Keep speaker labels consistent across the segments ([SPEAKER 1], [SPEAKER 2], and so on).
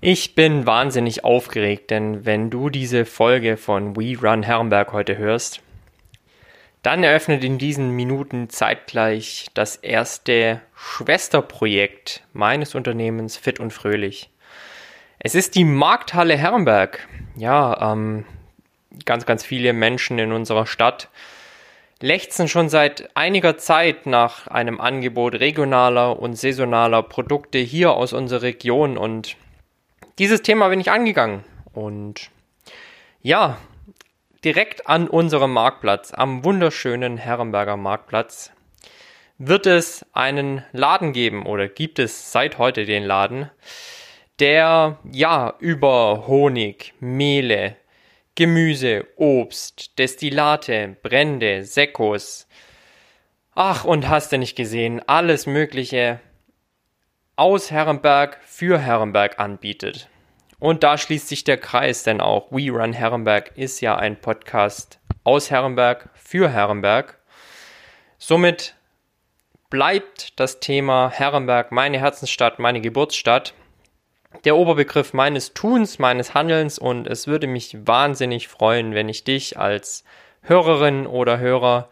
[SPEAKER 1] Ich bin wahnsinnig aufgeregt, denn wenn du diese Folge von We Run Herrenberg heute hörst, dann eröffnet in diesen Minuten zeitgleich das erste Schwesterprojekt meines Unternehmens Fit und Fröhlich. Es ist die Markthalle Herrenberg. Ja, ähm, ganz, ganz viele Menschen in unserer Stadt lechzen schon seit einiger Zeit nach einem Angebot regionaler und saisonaler Produkte hier aus unserer Region und dieses Thema bin ich angegangen und ja, direkt an unserem Marktplatz, am wunderschönen Herrenberger Marktplatz, wird es einen Laden geben oder gibt es seit heute den Laden, der ja über Honig, Mehle, Gemüse, Obst, Destillate, Brände, Sekos, ach und hast du nicht gesehen, alles Mögliche aus Herrenberg für Herrenberg anbietet. Und da schließt sich der Kreis, denn auch We Run Herrenberg ist ja ein Podcast aus Herrenberg für Herrenberg. Somit bleibt das Thema Herrenberg meine Herzensstadt, meine Geburtsstadt, der Oberbegriff meines Tuns, meines Handelns und es würde mich wahnsinnig freuen, wenn ich dich als Hörerin oder Hörer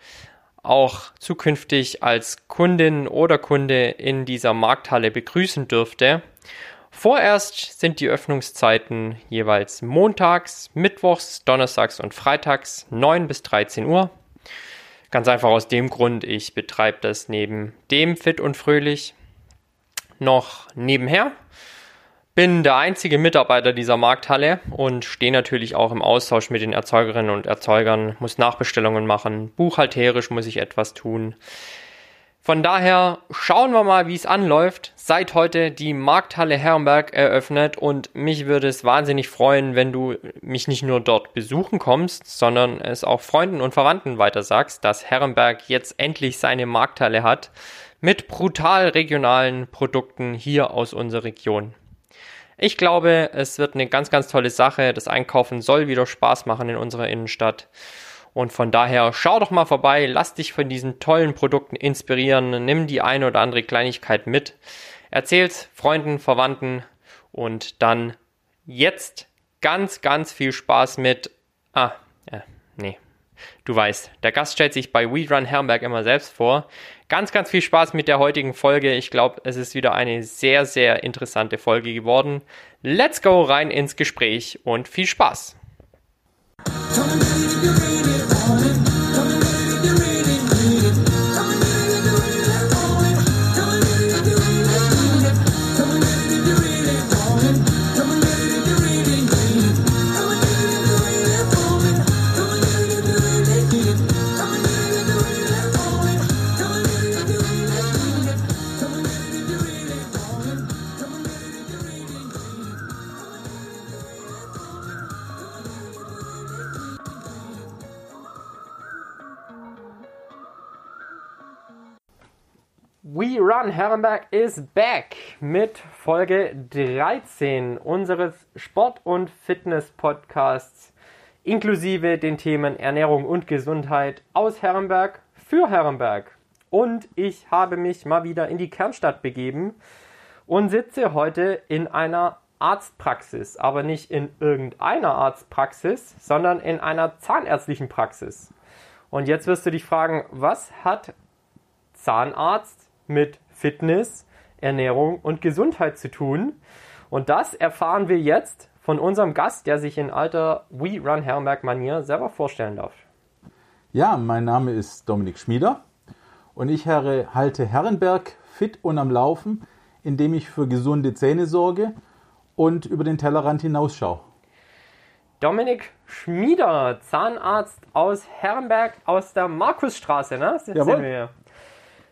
[SPEAKER 1] auch zukünftig als Kundin oder Kunde in dieser Markthalle begrüßen dürfte. Vorerst sind die Öffnungszeiten jeweils montags, mittwochs, donnerstags und freitags 9 bis 13 Uhr. Ganz einfach aus dem Grund, ich betreibe das neben dem Fit und Fröhlich noch nebenher bin der einzige Mitarbeiter dieser Markthalle und stehe natürlich auch im Austausch mit den Erzeugerinnen und Erzeugern, muss Nachbestellungen machen, buchhalterisch muss ich etwas tun. Von daher schauen wir mal, wie es anläuft. Seit heute die Markthalle Herrenberg eröffnet und mich würde es wahnsinnig freuen, wenn du mich nicht nur dort besuchen kommst, sondern es auch Freunden und Verwandten weitersagst, dass Herrenberg jetzt endlich seine Markthalle hat mit brutal regionalen Produkten hier aus unserer Region. Ich glaube, es wird eine ganz, ganz tolle Sache. Das Einkaufen soll wieder Spaß machen in unserer Innenstadt. Und von daher schau doch mal vorbei, lass dich von diesen tollen Produkten inspirieren, nimm die eine oder andere Kleinigkeit mit, erzähl's Freunden, Verwandten und dann jetzt ganz, ganz viel Spaß mit. Ah, äh, nee. Du weißt, der Gast stellt sich bei WeRun Herrenberg immer selbst vor. Ganz, ganz viel Spaß mit der heutigen Folge. Ich glaube, es ist wieder eine sehr, sehr interessante Folge geworden. Let's go rein ins Gespräch und viel Spaß. Run Herrenberg is back mit Folge 13 unseres Sport- und Fitness-Podcasts inklusive den Themen Ernährung und Gesundheit aus Herrenberg für Herrenberg. Und ich habe mich mal wieder in die Kernstadt begeben und sitze heute in einer Arztpraxis, aber nicht in irgendeiner Arztpraxis, sondern in einer zahnärztlichen Praxis. Und jetzt wirst du dich fragen, was hat Zahnarzt mit Fitness, Ernährung und Gesundheit zu tun. Und das erfahren wir jetzt von unserem Gast, der sich in alter We Run Herrenberg Manier selber vorstellen darf.
[SPEAKER 2] Ja, mein Name ist Dominik Schmieder und ich halte Herrenberg fit und am Laufen, indem ich für gesunde Zähne sorge und über den Tellerrand hinausschaue.
[SPEAKER 1] Dominik Schmieder, Zahnarzt aus Herrenberg aus der Markusstraße, ne?
[SPEAKER 2] Jawohl.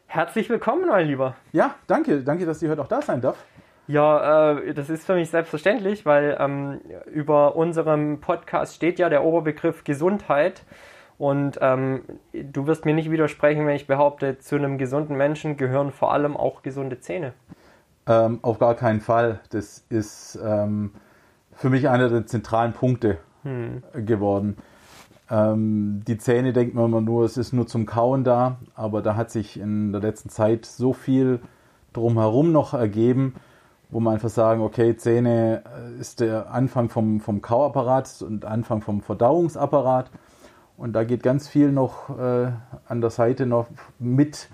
[SPEAKER 1] Herzlich willkommen, mein Lieber.
[SPEAKER 2] Ja, danke. Danke, dass ich heute auch da sein darf.
[SPEAKER 1] Ja, äh, das ist für mich selbstverständlich, weil ähm, über unserem Podcast steht ja der Oberbegriff Gesundheit. Und ähm, du wirst mir nicht widersprechen, wenn ich behaupte, zu einem gesunden Menschen gehören vor allem auch gesunde Zähne.
[SPEAKER 2] Ähm, auf gar keinen Fall. Das ist ähm, für mich einer der zentralen Punkte hm. geworden. Ähm, die Zähne denkt man immer nur, es ist nur zum Kauen da, aber da hat sich in der letzten Zeit so viel drumherum noch ergeben, wo man einfach sagen, okay, Zähne äh, ist der Anfang vom, vom Kauapparat und Anfang vom Verdauungsapparat. Und da geht ganz viel noch äh, an der Seite noch mit,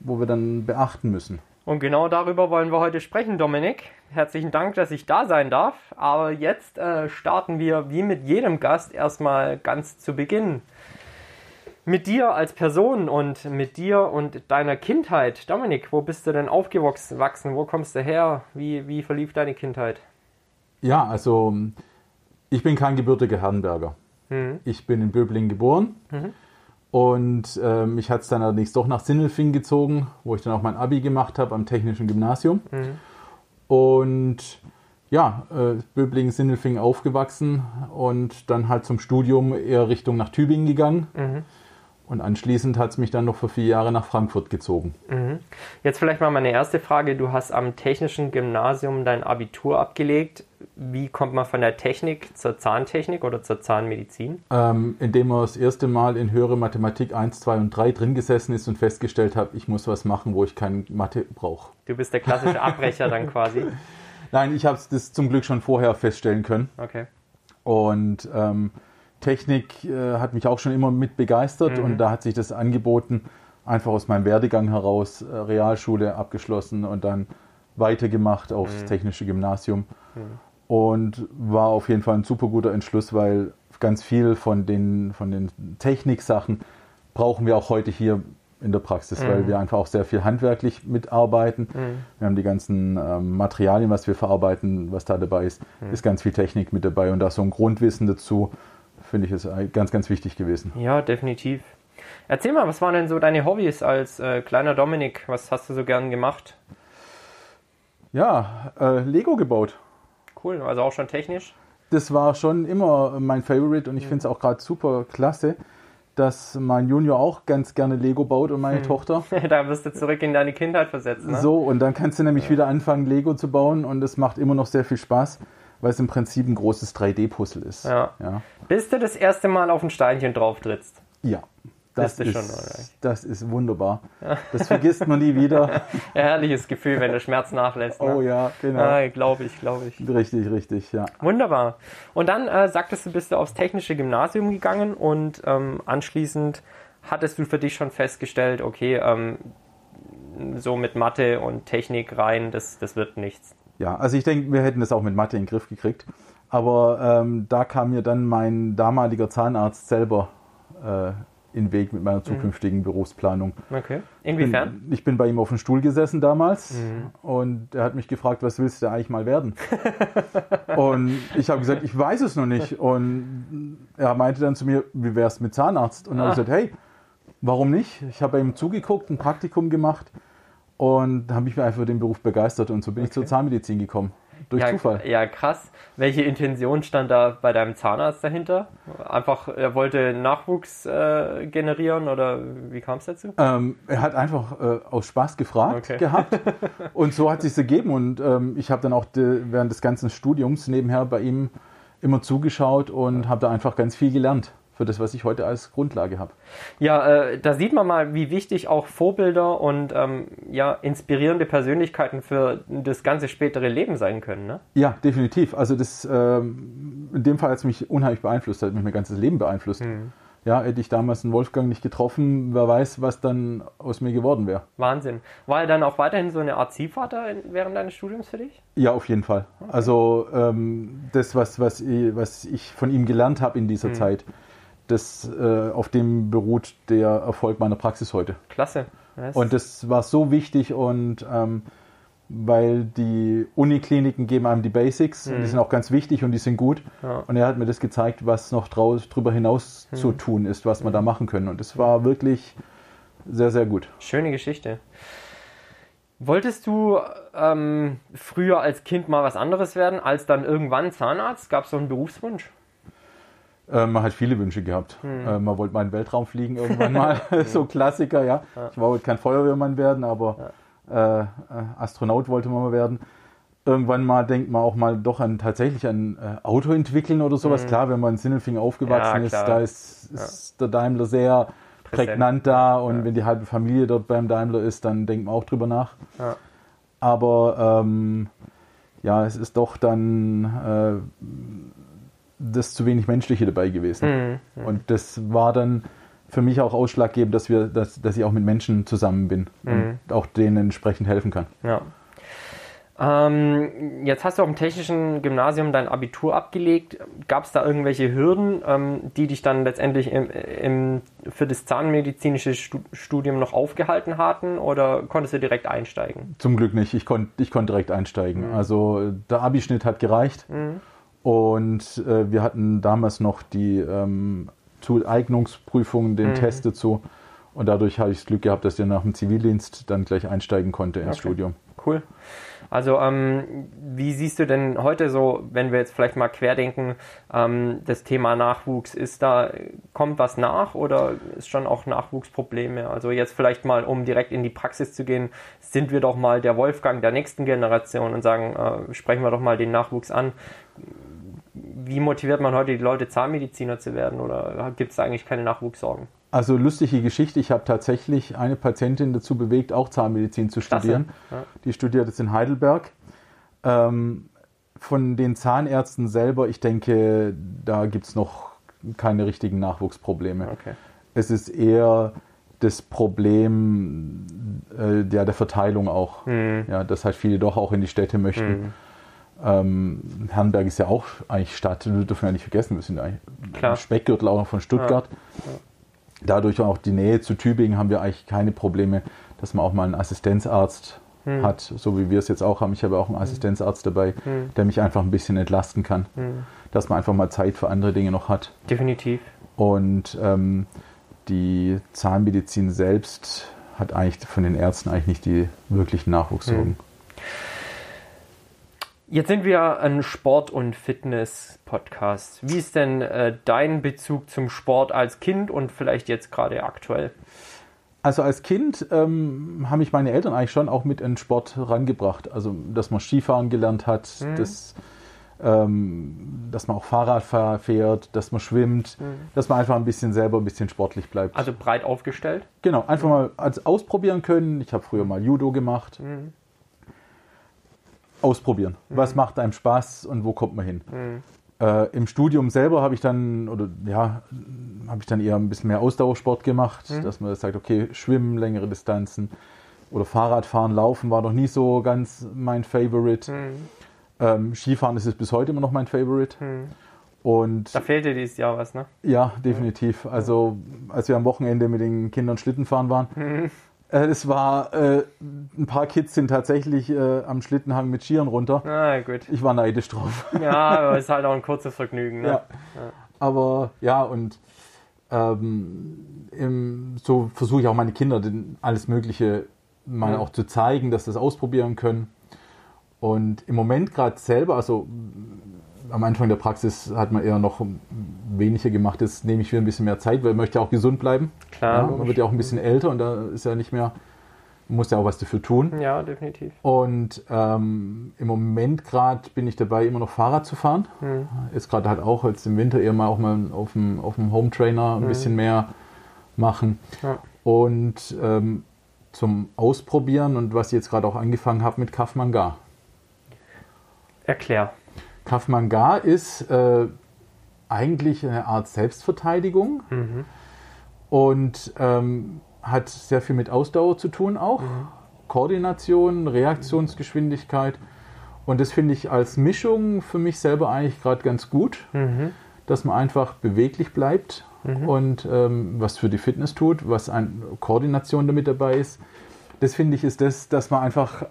[SPEAKER 2] wo wir dann beachten müssen.
[SPEAKER 1] Und genau darüber wollen wir heute sprechen, Dominik. Herzlichen Dank, dass ich da sein darf. Aber jetzt äh, starten wir wie mit jedem Gast erstmal ganz zu Beginn. Mit dir als Person und mit dir und deiner Kindheit. Dominik, wo bist du denn aufgewachsen? Wo kommst du her? Wie, wie verlief deine Kindheit?
[SPEAKER 2] Ja, also ich bin kein gebürtiger Herrenberger. Mhm. Ich bin in Böblingen geboren. Mhm. Und äh, mich hat es dann allerdings doch nach Sinnelfing gezogen, wo ich dann auch mein Abi gemacht habe am Technischen Gymnasium. Mhm. Und ja, äh, Böblingen, Sinnelfing aufgewachsen und dann halt zum Studium eher Richtung nach Tübingen gegangen. Mhm. Und anschließend hat es mich dann noch für vier Jahre nach Frankfurt gezogen. Mhm.
[SPEAKER 1] Jetzt vielleicht mal meine erste Frage. Du hast am Technischen Gymnasium dein Abitur abgelegt. Wie kommt man von der Technik zur Zahntechnik oder zur Zahnmedizin?
[SPEAKER 2] Ähm, indem man das erste Mal in höhere Mathematik 1, 2 und 3 drin gesessen ist und festgestellt habe, ich muss was machen, wo ich keine Mathe brauche.
[SPEAKER 1] Du bist der klassische Abbrecher dann quasi?
[SPEAKER 2] Nein, ich habe das zum Glück schon vorher feststellen können.
[SPEAKER 1] Okay.
[SPEAKER 2] Und ähm, Technik äh, hat mich auch schon immer mit begeistert mhm. und da hat sich das angeboten, einfach aus meinem Werdegang heraus, äh, Realschule abgeschlossen und dann weitergemacht aufs mhm. technische Gymnasium. Mhm. Und war auf jeden Fall ein super guter Entschluss, weil ganz viel von den, von den Techniksachen brauchen wir auch heute hier in der Praxis, weil mhm. wir einfach auch sehr viel handwerklich mitarbeiten. Mhm. Wir haben die ganzen ähm, Materialien, was wir verarbeiten, was da dabei ist, mhm. ist ganz viel Technik mit dabei und da so ein Grundwissen dazu finde ich, ist ganz, ganz wichtig gewesen.
[SPEAKER 1] Ja, definitiv. Erzähl mal, was waren denn so deine Hobbys als äh, kleiner Dominik? Was hast du so gern gemacht?
[SPEAKER 2] Ja, äh, Lego gebaut.
[SPEAKER 1] Cool, also auch schon technisch?
[SPEAKER 2] Das war schon immer mein Favorite und ich mhm. finde es auch gerade super klasse, dass mein Junior auch ganz gerne Lego baut und meine mhm. Tochter.
[SPEAKER 1] da wirst du zurück in deine Kindheit versetzt. Ne?
[SPEAKER 2] So, und dann kannst du nämlich ja. wieder anfangen, Lego zu bauen und es macht immer noch sehr viel Spaß weil es im Prinzip ein großes 3D-Puzzle ist.
[SPEAKER 1] Ja. ja. Bis du das erste Mal auf ein Steinchen drauf trittst.
[SPEAKER 2] Ja. Das ist, schon, das ist wunderbar. Ja. Das vergisst man nie wieder.
[SPEAKER 1] Herrliches Gefühl, wenn der Schmerz nachlässt.
[SPEAKER 2] Ne? Oh ja, genau.
[SPEAKER 1] Ah, glaube ich, glaube ich.
[SPEAKER 2] Richtig, richtig, ja.
[SPEAKER 1] Wunderbar. Und dann äh, sagtest du, bist du aufs technische Gymnasium gegangen und ähm, anschließend hattest du für dich schon festgestellt, okay, ähm, so mit Mathe und Technik rein, das, das wird nichts.
[SPEAKER 2] Ja, also ich denke, wir hätten das auch mit Mathe in den Griff gekriegt. Aber ähm, da kam mir dann mein damaliger Zahnarzt selber äh, in den Weg mit meiner mhm. zukünftigen mhm. Berufsplanung.
[SPEAKER 1] Okay. Inwiefern?
[SPEAKER 2] Ich bin, ich bin bei ihm auf dem Stuhl gesessen damals mhm. und er hat mich gefragt, was willst du eigentlich mal werden? und ich habe gesagt, ich weiß es noch nicht. Und er meinte dann zu mir, wie wär's mit Zahnarzt? Und dann habe ich ah. gesagt, hey, warum nicht? Ich habe ihm zugeguckt, ein Praktikum gemacht und habe mich einfach für den Beruf begeistert und so bin okay. ich zur Zahnmedizin gekommen. Durch
[SPEAKER 1] ja,
[SPEAKER 2] Zufall.
[SPEAKER 1] Ja, krass. Welche Intention stand da bei deinem Zahnarzt dahinter? Einfach, er wollte Nachwuchs äh, generieren oder wie kam es dazu?
[SPEAKER 2] Ähm, er hat einfach äh, aus Spaß gefragt okay. gehabt und so hat es sich ergeben und ähm, ich habe dann auch de, während des ganzen Studiums nebenher bei ihm immer zugeschaut und habe da einfach ganz viel gelernt für das, was ich heute als Grundlage habe.
[SPEAKER 1] Ja, äh, da sieht man mal, wie wichtig auch Vorbilder und ähm, ja, inspirierende Persönlichkeiten für das ganze spätere Leben sein können. Ne?
[SPEAKER 2] Ja, definitiv. Also das ähm, in dem Fall hat es mich unheimlich beeinflusst, hat mich mein ganzes Leben beeinflusst. Mhm. Ja, hätte ich damals einen Wolfgang nicht getroffen, wer weiß, was dann aus mir geworden wäre.
[SPEAKER 1] Wahnsinn. War er dann auch weiterhin so eine Art Ziehvater während deines Studiums für dich?
[SPEAKER 2] Ja, auf jeden Fall. Okay. Also ähm, das, was, was, ich, was ich von ihm gelernt habe in dieser mhm. Zeit, das, äh, auf dem beruht der Erfolg meiner Praxis heute.
[SPEAKER 1] Klasse.
[SPEAKER 2] Yes. Und das war so wichtig und ähm, weil die Unikliniken geben einem die Basics mhm. und die mhm. sind auch ganz wichtig und die sind gut. Ja. Und er hat mir das gezeigt, was noch draus, drüber hinaus mhm. zu tun ist, was mhm. da machen können. Und das war wirklich sehr, sehr gut.
[SPEAKER 1] Schöne Geschichte. Wolltest du ähm, früher als Kind mal was anderes werden, als dann irgendwann Zahnarzt? Gab es so einen Berufswunsch?
[SPEAKER 2] Äh, man hat viele Wünsche gehabt. Hm. Äh, man wollte mal in den Weltraum fliegen irgendwann mal. so Klassiker, ja. ja. Ich wollte kein Feuerwehrmann werden, aber ja. äh, Astronaut wollte man mal werden. Irgendwann mal denkt man auch mal doch an tatsächlich an äh, Auto entwickeln oder sowas. Hm. Klar, wenn man in Sindelfingen aufgewachsen ja, ist, da ist, ist der Daimler sehr Präsent. prägnant da und wenn die halbe Familie dort beim Daimler ist, dann denkt man auch drüber nach. Aber ähm, ja, es ist doch dann äh, das zu wenig Menschliche dabei gewesen.
[SPEAKER 1] Mhm.
[SPEAKER 2] Und das war dann für mich auch ausschlaggebend, dass, wir, dass, dass ich auch mit Menschen zusammen bin
[SPEAKER 1] Mhm.
[SPEAKER 2] und auch denen entsprechend helfen kann.
[SPEAKER 1] Ja. Ähm, jetzt hast du auf dem technischen Gymnasium dein Abitur abgelegt. Gab es da irgendwelche Hürden, ähm, die dich dann letztendlich im, im, für das zahnmedizinische Stu Studium noch aufgehalten hatten oder konntest du direkt einsteigen?
[SPEAKER 2] Zum Glück nicht. Ich konnte ich konnt direkt einsteigen. Also der Abischnitt hat gereicht. Und äh, wir hatten damals noch die ähm, Zueignungsprüfung, den Test dazu. Und dadurch habe ich das Glück gehabt, dass ich nach dem Zivildienst dann gleich einsteigen konnte ins
[SPEAKER 1] Okay.
[SPEAKER 2] Studium.
[SPEAKER 1] Cool. Also, ähm, wie siehst du denn heute so, wenn wir jetzt vielleicht mal querdenken, ähm, das Thema Nachwuchs, ist da, kommt was nach oder ist schon auch Nachwuchsprobleme? Also jetzt vielleicht mal, um direkt in die Praxis zu gehen, sind wir doch mal der Wolfgang der nächsten Generation und sagen, äh, sprechen wir doch mal den Nachwuchs an. Wie motiviert man heute die Leute, Zahnmediziner zu werden oder gibt es eigentlich keine Nachwuchssorgen?
[SPEAKER 2] Also lustige Geschichte, ich habe tatsächlich eine Patientin dazu bewegt, auch Zahnmedizin zu studieren.
[SPEAKER 1] Ja.
[SPEAKER 2] Die studiert jetzt in Heidelberg. Ähm, von den Zahnärzten selber, ich denke, da gibt es noch keine richtigen Nachwuchsprobleme.
[SPEAKER 1] Okay.
[SPEAKER 2] Es ist eher das Problem äh, der, der Verteilung auch.
[SPEAKER 1] Hm.
[SPEAKER 2] Ja, dass halt viele doch auch in die Städte möchten. Ähm, Herrenberg ist ja auch eigentlich Stadt, wir dürfen ja nicht vergessen, wir sind eigentlich
[SPEAKER 1] Klar.
[SPEAKER 2] Speckgürtel auch noch von Stuttgart. Dadurch auch die Nähe zu Tübingen haben wir eigentlich keine Probleme, dass man auch mal einen Assistenzarzt
[SPEAKER 1] Hm.
[SPEAKER 2] hat, so wie wir es jetzt auch haben. Ich habe auch einen Assistenzarzt dabei,
[SPEAKER 1] Hm.
[SPEAKER 2] der mich einfach ein bisschen entlasten kann. Dass man einfach mal Zeit für andere Dinge noch hat.
[SPEAKER 1] Definitiv.
[SPEAKER 2] Und ähm, die Zahnmedizin selbst hat eigentlich von den Ärzten eigentlich nicht die wirklichen Nachwuchssorgen.
[SPEAKER 1] Jetzt sind wir ein Sport- und Fitness-Podcast. Wie ist denn äh, dein Bezug zum Sport als Kind und vielleicht jetzt gerade aktuell?
[SPEAKER 2] Also als Kind ähm, haben mich meine Eltern eigentlich schon auch mit in den Sport rangebracht. Also dass man Skifahren gelernt hat, dass, ähm, dass man auch Fahrrad fahr- fährt, dass man schwimmt, dass man einfach ein bisschen selber ein bisschen sportlich bleibt.
[SPEAKER 1] Also breit aufgestellt?
[SPEAKER 2] Genau, einfach mal als ausprobieren können. Ich habe früher mal Judo gemacht. Ausprobieren. Was macht einem Spaß und wo kommt man hin? Äh, Im Studium selber habe ich dann, oder ja, habe ich dann eher ein bisschen mehr Ausdauersport gemacht, dass man sagt, okay, Schwimmen, längere Distanzen oder Fahrradfahren, Laufen war noch nie so ganz mein Favorite. Ähm, Skifahren ist es bis heute immer noch mein Favorite. Und
[SPEAKER 1] Da fehlt dir dieses Jahr was, ne?
[SPEAKER 2] ja, definitiv. Also, als wir am Wochenende mit den Kindern Schlitten fahren waren, äh, es war, äh, ein paar Kids sind tatsächlich äh, am Schlittenhang mit Skiern runter.
[SPEAKER 1] Na gut.
[SPEAKER 2] Ich war neidisch drauf.
[SPEAKER 1] Ja, aber ist halt auch ein kurzes Vergnügen, ne?
[SPEAKER 2] ja. Aber ja, und ähm, im, so versuche ich auch meine Kinder den, alles Mögliche mal
[SPEAKER 1] Mhm.
[SPEAKER 2] auch zu zeigen, dass sie das ausprobieren können. Und im Moment gerade selber, also am Anfang der Praxis hat man eher noch weniger gemacht. Jetzt nehme ich wieder ein bisschen mehr Zeit, weil ich möchte ja auch gesund bleiben.
[SPEAKER 1] Klar,
[SPEAKER 2] Ja, man wird ja auch ein bisschen älter und da ist ja nicht mehr, man muss ja auch was dafür tun.
[SPEAKER 1] Ja, definitiv.
[SPEAKER 2] Und ähm, im Moment gerade bin ich dabei, immer noch Fahrrad zu fahren.
[SPEAKER 1] Mhm.
[SPEAKER 2] Jetzt gerade halt auch jetzt im Winter eher mal auch mal auf dem, auf dem Home Trainer ein bisschen mehr machen.
[SPEAKER 1] Ja.
[SPEAKER 2] Und ähm, zum Ausprobieren und was ich jetzt gerade auch angefangen habe mit Kaf Manga.
[SPEAKER 1] Erklär.
[SPEAKER 2] Kaf Manga ist äh, eigentlich eine Art Selbstverteidigung
[SPEAKER 1] Mhm.
[SPEAKER 2] und ähm, hat sehr viel mit Ausdauer zu tun auch. Koordination, Reaktionsgeschwindigkeit. Und das finde ich als Mischung für mich selber eigentlich gerade ganz gut,
[SPEAKER 1] Mhm.
[SPEAKER 2] dass man einfach beweglich bleibt und ähm, was für die Fitness tut, was an Koordination damit dabei ist. Das finde ich ist das, dass man einfach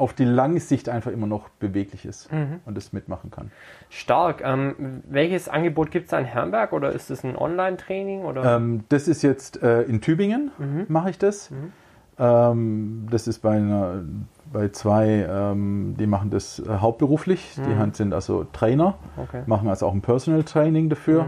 [SPEAKER 2] auf die lange Sicht einfach immer noch beweglich ist und das mitmachen kann.
[SPEAKER 1] Stark. Ähm, welches Angebot gibt es in Herrenberg oder ist es ein Online-Training?
[SPEAKER 2] Ähm, das ist jetzt äh, in Tübingen, mache ich das. Ähm, das ist bei, einer, bei zwei, ähm, die machen das äh, hauptberuflich. Die Hand sind also Trainer,
[SPEAKER 1] Okay.
[SPEAKER 2] machen also auch ein Personal Training dafür.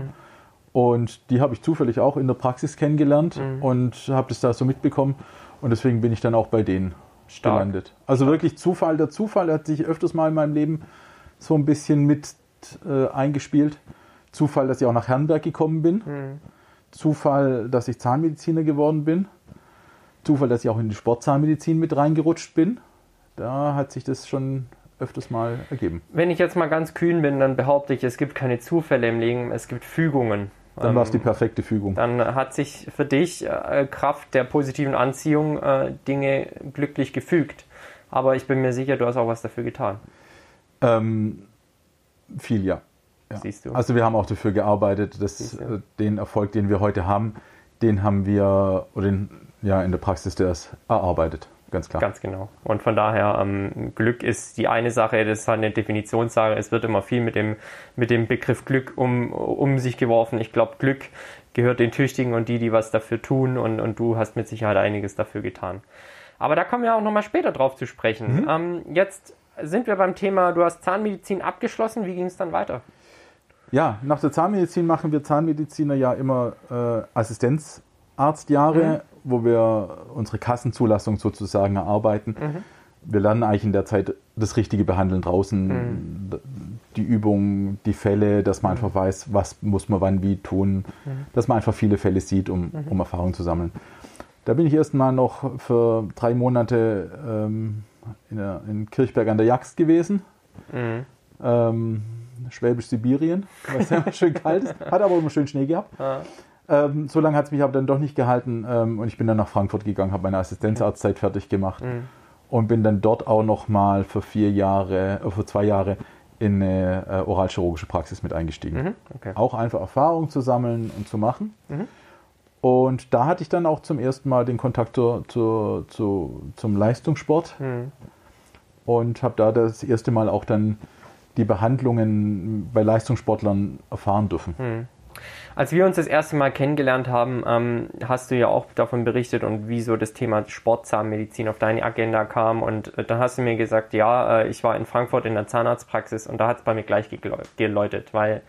[SPEAKER 2] Und die habe ich zufällig auch in der Praxis kennengelernt und habe das da so mitbekommen. Und deswegen bin ich dann auch bei denen
[SPEAKER 1] Stark.
[SPEAKER 2] gelandet. Also wirklich Zufall. Der Zufall hat sich öfters mal in meinem Leben so ein bisschen mit äh, eingespielt. Zufall, dass ich auch nach Herrenberg gekommen bin. Zufall, dass ich Zahnmediziner geworden bin. Zufall, dass ich auch in die Sportzahnmedizin mit reingerutscht bin. Da hat sich das schon öfters mal ergeben.
[SPEAKER 1] Wenn ich jetzt mal ganz kühn bin, dann behaupte ich, es gibt keine Zufälle im Leben, es gibt Fügungen.
[SPEAKER 2] Dann war es die perfekte Fügung.
[SPEAKER 1] Dann hat sich für dich äh, Kraft der positiven Anziehung äh, Dinge glücklich gefügt. Aber ich bin mir sicher, du hast auch was dafür getan.
[SPEAKER 2] Ähm, viel, ja. ja.
[SPEAKER 1] Siehst du.
[SPEAKER 2] Also wir haben auch dafür gearbeitet, dass äh, den Erfolg, den wir heute haben, den haben wir oder den, ja, in der Praxis das erarbeitet. Ganz klar.
[SPEAKER 1] Ganz genau. Und von daher, ähm, Glück ist die eine Sache, das ist halt eine Definitionssache. Es wird immer viel mit dem, mit dem Begriff Glück um, um sich geworfen. Ich glaube, Glück gehört den Tüchtigen und die, die was dafür tun. Und, und du hast mit Sicherheit einiges dafür getan. Aber da kommen wir auch nochmal später drauf zu sprechen. Mhm. Ähm, jetzt sind wir beim Thema, du hast Zahnmedizin abgeschlossen. Wie ging es dann weiter?
[SPEAKER 2] Ja, nach der Zahnmedizin machen wir Zahnmediziner ja immer äh, Assistenzarztjahre. Mhm wo wir unsere Kassenzulassung sozusagen erarbeiten. Mhm. Wir lernen eigentlich in der Zeit das richtige Behandeln draußen, mhm. die Übungen, die Fälle, dass man mhm. einfach weiß, was muss man wann wie tun, mhm. dass man einfach viele Fälle sieht, um, mhm. um Erfahrung zu sammeln. Da bin ich erstmal noch für drei Monate ähm, in, der, in, Kirchberg an der Jagst gewesen. Mhm. Ähm, Schwäbisch-Sibirien, es ja schön kalt ist, hat aber immer schön Schnee gehabt. Ja. Ähm, so lange hat es mich aber dann doch nicht gehalten ähm, und ich bin dann nach Frankfurt gegangen, habe meine Assistenzarztzeit fertig gemacht mhm. und bin dann dort auch nochmal für vier Jahre, äh, für zwei Jahre in eine äh, oralchirurgische Praxis mit eingestiegen. Mhm. Okay. Auch einfach Erfahrung zu sammeln und zu machen. Mhm. Und da hatte ich dann auch zum ersten Mal den Kontakt zu, zu, zu zum Leistungssport mhm. und habe da das erste Mal auch dann die Behandlungen bei Leistungssportlern erfahren dürfen.
[SPEAKER 1] Als wir uns das erste Mal kennengelernt haben, ähm, hast du ja auch davon berichtet und wie so das Thema Sportzahnmedizin auf deine Agenda kam. Und äh, dann hast du mir gesagt, ja, äh, ich war in Frankfurt in der Zahnarztpraxis und da hat es bei mir gleich geläutet, weil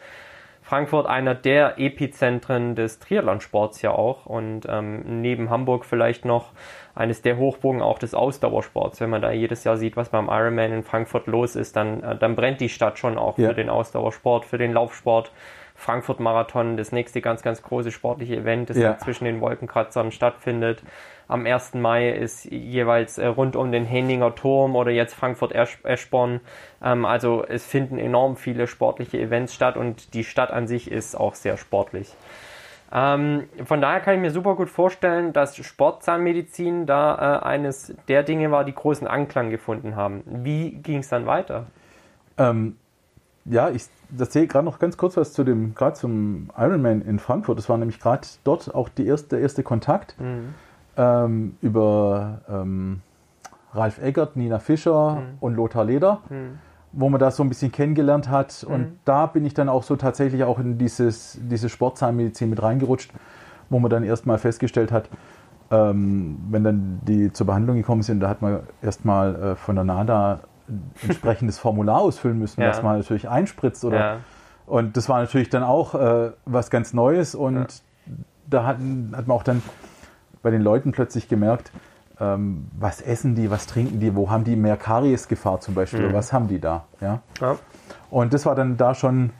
[SPEAKER 1] Frankfurt einer der Epizentren des Triathlonsports ja auch und ähm, neben Hamburg vielleicht noch eines der Hochburgen auch des Ausdauersports. Wenn man da jedes Jahr sieht, was beim Ironman in Frankfurt los ist, dann, äh, dann brennt die Stadt schon auch ja. für den Ausdauersport, für den Laufsport. Frankfurt-Marathon, das nächste ganz, ganz große sportliche Event, das ja. zwischen den Wolkenkratzern stattfindet. Am 1. Mai ist jeweils äh, rund um den Henninger Turm oder jetzt Frankfurt-Eschborn. Ähm, also es finden enorm viele sportliche Events statt und die Stadt an sich ist auch sehr sportlich. Ähm, von daher kann ich mir super gut vorstellen, dass Sportzahnmedizin da äh, eines der Dinge war, die großen Anklang gefunden haben. Wie ging es dann weiter?
[SPEAKER 2] Ähm, ja, ich erzähle gerade noch ganz kurz was zu dem, gerade zum Ironman in Frankfurt. Das war nämlich gerade dort auch erste, der erste Kontakt mhm. ähm, über ähm, Ralf Eggert, Nina Fischer mhm. und Lothar Leder, mhm. wo man das so ein bisschen kennengelernt hat. Und mhm. da bin ich dann auch so tatsächlich auch in dieses, diese Sportzahnmedizin mit reingerutscht, wo man dann erstmal festgestellt hat, ähm, wenn dann die zur Behandlung gekommen sind, da hat man erstmal äh, von der NADA entsprechendes Formular ausfüllen müssen, ja. was man natürlich einspritzt. Oder, ja. Und das war natürlich dann auch äh, was ganz Neues und ja. da hat, hat man auch dann bei den Leuten plötzlich gemerkt, ähm, was essen die, was trinken die, wo haben die mehr Kariesgefahr zum Beispiel, mhm. oder was haben die da. Ja? Und das war dann da schon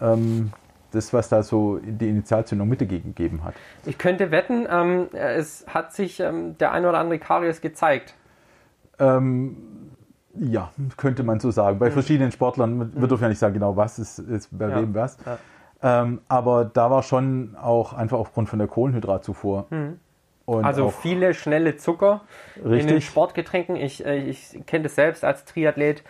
[SPEAKER 2] ähm, das, was da so die Initialzündung mitgegeben hat.
[SPEAKER 1] Ich könnte wetten, ähm, es hat sich ähm, der ein oder andere Karies gezeigt.
[SPEAKER 2] Ähm, ja, könnte man so sagen. Bei mhm. verschiedenen Sportlern, wir mhm. dürfen ja nicht sagen genau, was ist, ist bei ja. wem was. Ja. Ähm, aber da war schon auch einfach aufgrund von der Kohlenhydratzufuhr.
[SPEAKER 1] Mhm. also viele schnelle Zucker richtig. in den Sportgetränken. Ich, äh, ich kenne das selbst als Triathlet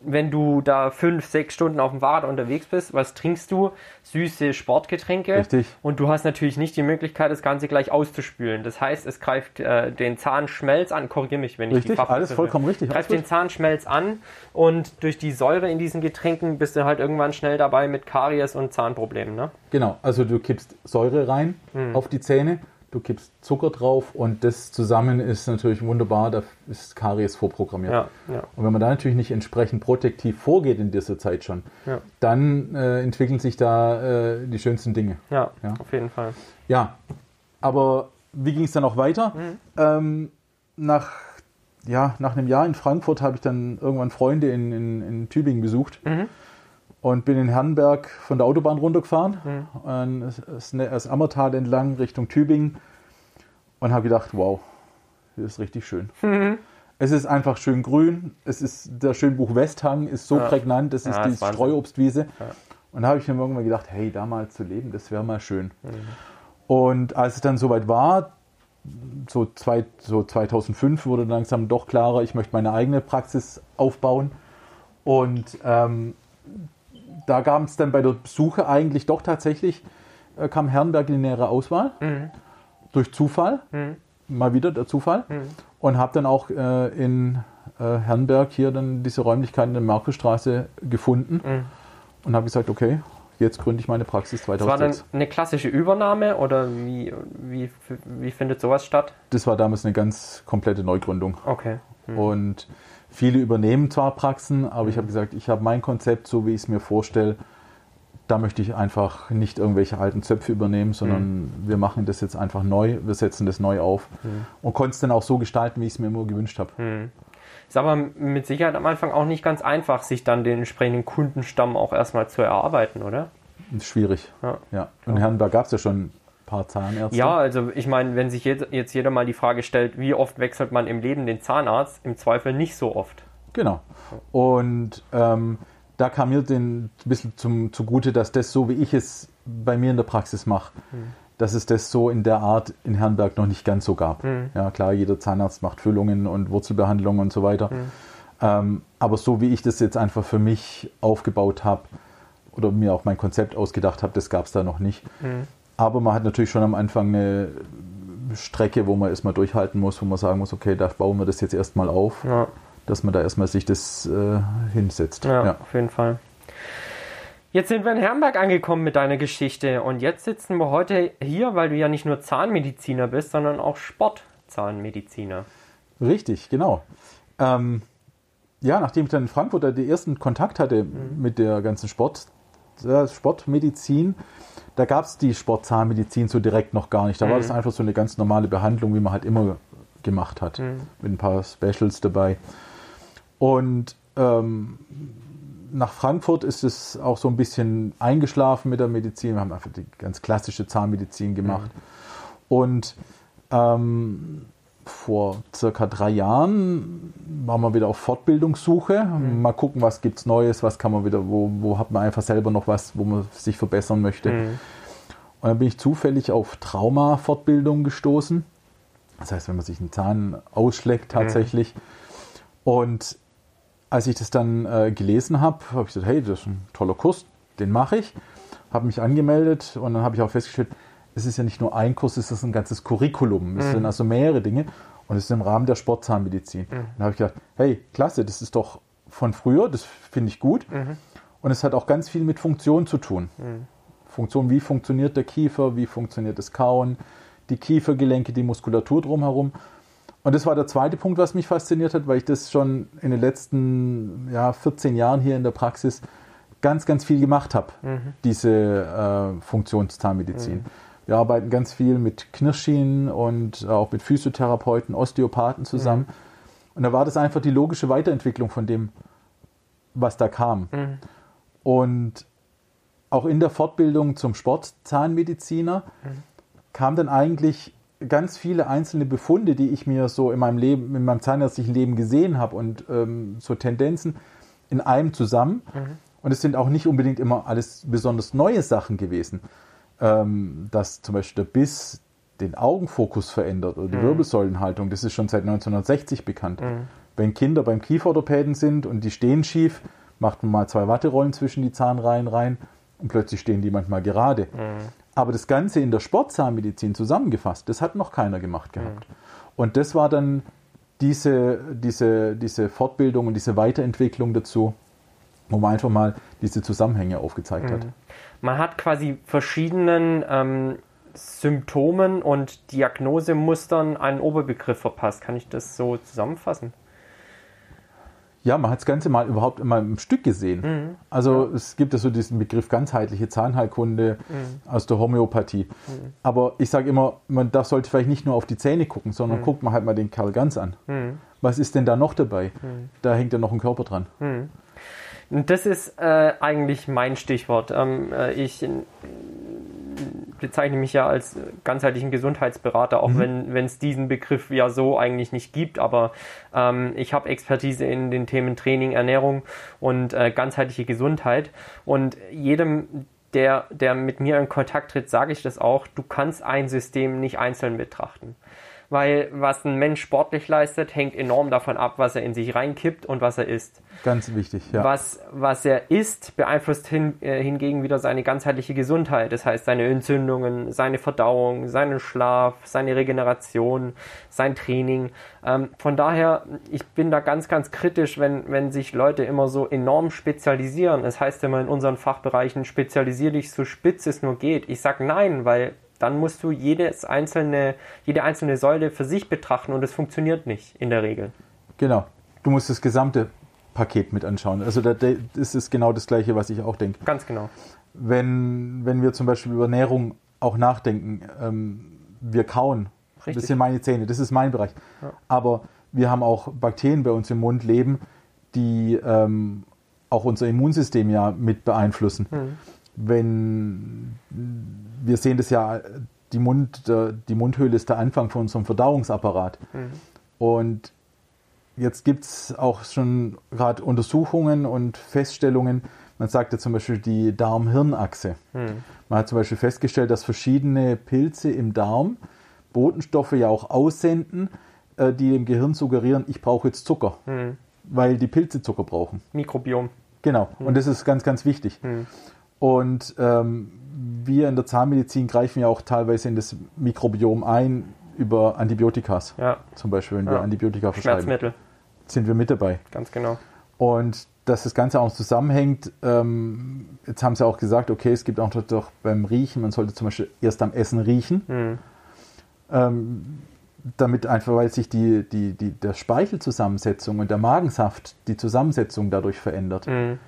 [SPEAKER 1] wenn du da fünf, sechs Stunden auf dem Fahrrad unterwegs bist, was trinkst du? Süße Sportgetränke.
[SPEAKER 2] Richtig.
[SPEAKER 1] Und du hast natürlich nicht die Möglichkeit, das Ganze gleich auszuspülen. Das heißt, es greift äh, den Zahnschmelz an. Korrigiere mich, wenn
[SPEAKER 2] richtig,
[SPEAKER 1] ich die
[SPEAKER 2] Fachbegriffe... alles vollkommen richtig.
[SPEAKER 1] Greift den Zahnschmelz an und durch die Säure in diesen Getränken bist du halt irgendwann schnell dabei mit Karies und Zahnproblemen, ne?
[SPEAKER 2] Genau, also du kippst Säure rein hm. auf die Zähne du kippst Zucker drauf und das zusammen ist natürlich wunderbar, da ist Karies vorprogrammiert. Ja, ja. Und wenn man da natürlich nicht entsprechend protektiv vorgeht in dieser Zeit schon, ja. dann äh, entwickeln sich da äh, die schönsten Dinge.
[SPEAKER 1] Ja, auf jeden Fall.
[SPEAKER 2] Ja, aber wie ging es dann auch weiter? Mhm. Ähm, nach, ja, nach einem Jahr in Frankfurt habe ich dann irgendwann Freunde in, in, in Tübingen besucht. Mhm und bin in Herrenberg von der Autobahn runtergefahren, mhm. das Ammertal entlang Richtung Tübingen und habe gedacht, wow, hier ist richtig schön. Mhm. Es ist einfach schön grün. Es ist der Schönbuch Westhang ist so
[SPEAKER 1] Ja.
[SPEAKER 2] prägnant. Ist
[SPEAKER 1] Ja,
[SPEAKER 2] die
[SPEAKER 1] ist Wahnsinn.
[SPEAKER 2] Streuobstwiese.
[SPEAKER 1] Ja.
[SPEAKER 2] Und da habe ich mir irgendwann gedacht, hey, da mal zu leben, das wäre mal schön.
[SPEAKER 1] Mhm.
[SPEAKER 2] Und als es dann soweit war, so, zwei, so 2005 wurde langsam doch klarer, ich möchte meine eigene Praxis aufbauen. Und ähm, da gab es dann bei der Suche eigentlich doch tatsächlich, äh, kam Herrenberg in die nähere Auswahl.
[SPEAKER 1] Mhm.
[SPEAKER 2] Durch Zufall,
[SPEAKER 1] Mhm.
[SPEAKER 2] mal wieder der Zufall.
[SPEAKER 1] Mhm.
[SPEAKER 2] Und habe dann auch äh, in äh, Herrenberg hier dann diese Räumlichkeiten in der Markusstraße gefunden
[SPEAKER 1] Mhm.
[SPEAKER 2] und habe gesagt, okay, jetzt gründe ich meine Praxis
[SPEAKER 1] Das war dann
[SPEAKER 2] 2006.
[SPEAKER 1] eine klassische Übernahme oder wie, wie, wie findet sowas statt?
[SPEAKER 2] Das war damals eine ganz komplette Neugründung.
[SPEAKER 1] Okay.
[SPEAKER 2] Und viele übernehmen zwar Praxen, aber ich habe gesagt, ich habe mein Konzept, so wie ich es mir vorstelle. Da möchte ich einfach nicht irgendwelche alten Zöpfe übernehmen, sondern wir machen das jetzt einfach neu, wir setzen das neu auf und konnten es dann auch so gestalten, wie ich es mir immer gewünscht habe.
[SPEAKER 1] Hm. Ist aber mit Sicherheit am Anfang auch nicht ganz einfach, sich dann den entsprechenden Kundenstamm auch erstmal zu erarbeiten, oder?
[SPEAKER 2] Ist schwierig.
[SPEAKER 1] Ja.
[SPEAKER 2] Ja. In Herrenberg gab es ja schon paar Zahnärzte.
[SPEAKER 1] Ja, also ich meine, wenn sich jetzt, jetzt jeder mal die Frage stellt, wie oft wechselt man im Leben den Zahnarzt, im Zweifel nicht so oft.
[SPEAKER 2] Genau. Und ähm, da kam mir den, ein bisschen zum, zugute, dass das so, wie ich es bei mir in der Praxis mache, dass es das so in der Art in Herrenberg noch nicht ganz so gab. Ja, klar, jeder Zahnarzt macht Füllungen und Wurzelbehandlungen und so weiter. Ähm, aber so wie ich das jetzt einfach für mich aufgebaut habe oder mir auch mein Konzept ausgedacht habe, das gab es da noch nicht. Aber man hat natürlich schon am Anfang eine Strecke, wo man erstmal durchhalten muss, wo man sagen muss, okay, da bauen wir das jetzt erstmal auf
[SPEAKER 1] Ja,
[SPEAKER 2] dass man da erstmal sich das äh, hinsetzt.
[SPEAKER 1] ja,
[SPEAKER 2] Ja.
[SPEAKER 1] auf jeden Fall. Jetzt sind wir in Herrenberg angekommen mit deiner Geschichte und jetzt sitzen wir heute hier, weil du ja nicht nur Zahnmediziner bist, sondern auch Sportzahnmediziner.
[SPEAKER 2] Richtig, genau. Ähm, ja, nachdem ich dann in Frankfurt den ersten Kontakt hatte mit der ganzen Sport, Sportmedizin, da gab es die Sportzahnmedizin so direkt noch gar nicht. Da war das einfach so eine ganz normale Behandlung, wie man halt immer gemacht hat, mit ein paar Specials dabei. Und ähm, nach Frankfurt ist es auch so ein bisschen eingeschlafen mit der Medizin. Wir haben einfach die ganz klassische Zahnmedizin gemacht. Und ähm, vor circa drei Jahren waren wir wieder auf Fortbildungssuche. Mal gucken, was gibt es Neues, was kann man wieder, wo, wo hat man einfach selber noch was, wo man sich verbessern möchte. Und dann bin ich zufällig auf Trauma-Fortbildung gestoßen. Das heißt, wenn man sich einen Zahn ausschlägt tatsächlich. Und als ich das dann äh, gelesen habe, habe ich gesagt, hey, das ist ein toller Kurs, den mache ich. Habe mich angemeldet und dann habe ich auch festgestellt, es ist ja nicht nur ein Kurs, es ist ein ganzes Curriculum. Es sind also mehrere Dinge und es ist im Rahmen der Sportzahnmedizin. Dann habe ich gedacht, hey, klasse, das ist doch von früher, das finde ich gut. Und es hat auch ganz viel mit Funktion zu tun. Funktion, wie funktioniert der Kiefer, wie funktioniert das Kauen, die Kiefergelenke, die Muskulatur drumherum. Und das war der zweite Punkt, was mich fasziniert hat, weil ich das schon in den letzten ja, 14 Jahren hier in der Praxis ganz, ganz viel gemacht habe, diese äh, Funktionszahnmedizin. Wir arbeiten ganz viel mit Knirschschienen und auch mit Physiotherapeuten, Osteopathen zusammen. Und da war das einfach die logische Weiterentwicklung von dem, was da kam. Und auch in der Fortbildung zum Sportzahnmediziner kam dann eigentlich ganz viele einzelne Befunde, die ich mir so in meinem Leben, in meinem zahnärztlichen Leben gesehen habe und ähm, so Tendenzen in einem zusammen. Und es sind auch nicht unbedingt immer alles besonders neue Sachen gewesen. Ähm, dass zum Beispiel der Biss den Augenfokus verändert oder die Wirbelsäulenhaltung, das ist schon seit 1960 bekannt. Wenn Kinder beim Kieferorthopäden sind und die stehen schief, macht man mal zwei Watterollen zwischen die Zahnreihen rein und plötzlich stehen die manchmal gerade. Aber das Ganze in der Sportzahnmedizin zusammengefasst, das hat noch keiner gemacht gehabt. Und das war dann diese, diese, diese Fortbildung und diese Weiterentwicklung dazu, wo man einfach mal diese Zusammenhänge aufgezeigt hat.
[SPEAKER 1] Man hat quasi verschiedenen ähm, Symptomen und Diagnosemustern einen Oberbegriff verpasst. Kann ich das so zusammenfassen?
[SPEAKER 2] Ja, man hat das Ganze mal überhaupt immer im Stück gesehen. Also es gibt ja so diesen Begriff ganzheitliche Zahnheilkunde aus der Homöopathie. Aber ich sage immer, man darf, sollte vielleicht nicht nur auf die Zähne gucken, sondern guckt man halt mal den Kerl ganz an. Was ist denn da noch dabei? Da hängt ja noch ein Körper dran.
[SPEAKER 1] Und Das ist äh, eigentlich mein Stichwort. Ähm, äh, ich bezeichne mich ja als ganzheitlichen Gesundheitsberater, auch mhm. wenn es diesen Begriff ja so eigentlich nicht gibt. Aber ähm, ich habe Expertise in den Themen Training, Ernährung und äh, ganzheitliche Gesundheit. Und jedem, der, der mit mir in Kontakt tritt, sage ich das auch, du kannst ein System nicht einzeln betrachten weil was ein Mensch sportlich leistet, hängt enorm davon ab, was er in sich reinkippt und was er isst.
[SPEAKER 2] Ganz wichtig, ja.
[SPEAKER 1] Was, was er isst, beeinflusst hin, äh, hingegen wieder seine ganzheitliche Gesundheit. Das heißt, seine Entzündungen, seine Verdauung, seinen Schlaf, seine Regeneration, sein Training. Ähm, von daher, ich bin da ganz, ganz kritisch, wenn, wenn sich Leute immer so enorm spezialisieren. Das heißt immer in unseren Fachbereichen, spezialisier dich so spitz es nur geht. Ich sage nein, weil dann musst du jedes einzelne, jede einzelne Säule für sich betrachten und es funktioniert nicht in der Regel.
[SPEAKER 2] Genau. Du musst das gesamte Paket mit anschauen. Also das ist genau das Gleiche, was ich auch denke.
[SPEAKER 1] Ganz genau.
[SPEAKER 2] Wenn, wenn wir zum Beispiel über Ernährung auch nachdenken, ähm, wir kauen. Richtig. Das sind meine Zähne, das ist mein Bereich. Ja. Aber wir haben auch Bakterien bei uns im Mund leben, die ähm, auch unser Immunsystem ja mit beeinflussen. Mhm. Wenn wir sehen das ja, die, Mund, die Mundhöhle ist der Anfang von unserem Verdauungsapparat. Mhm. Und jetzt gibt es auch schon gerade Untersuchungen und Feststellungen. Man sagt ja zum Beispiel die Darm-Hirn-Achse. Mhm. Man hat zum Beispiel festgestellt, dass verschiedene Pilze im Darm Botenstoffe ja auch aussenden, äh, die dem Gehirn suggerieren, ich brauche jetzt Zucker, mhm. weil die Pilze Zucker brauchen.
[SPEAKER 1] Mikrobiom.
[SPEAKER 2] Genau, und mhm. das ist ganz, ganz wichtig. Und ähm, wir in der Zahnmedizin greifen ja auch teilweise in das Mikrobiom ein über Antibiotikas. Ja. Zum Beispiel, wenn ja. wir Antibiotika verschreiben. Schmerzmittel. Sind wir mit dabei.
[SPEAKER 1] Ganz genau.
[SPEAKER 2] Und dass das Ganze auch zusammenhängt, ähm, jetzt haben sie auch gesagt, okay, es gibt auch doch beim Riechen, man sollte zum Beispiel erst am Essen riechen. Mhm. Ähm, damit einfach, weil sich die, die, die, der Speichelzusammensetzung und der Magensaft, die Zusammensetzung dadurch verändert. Mhm.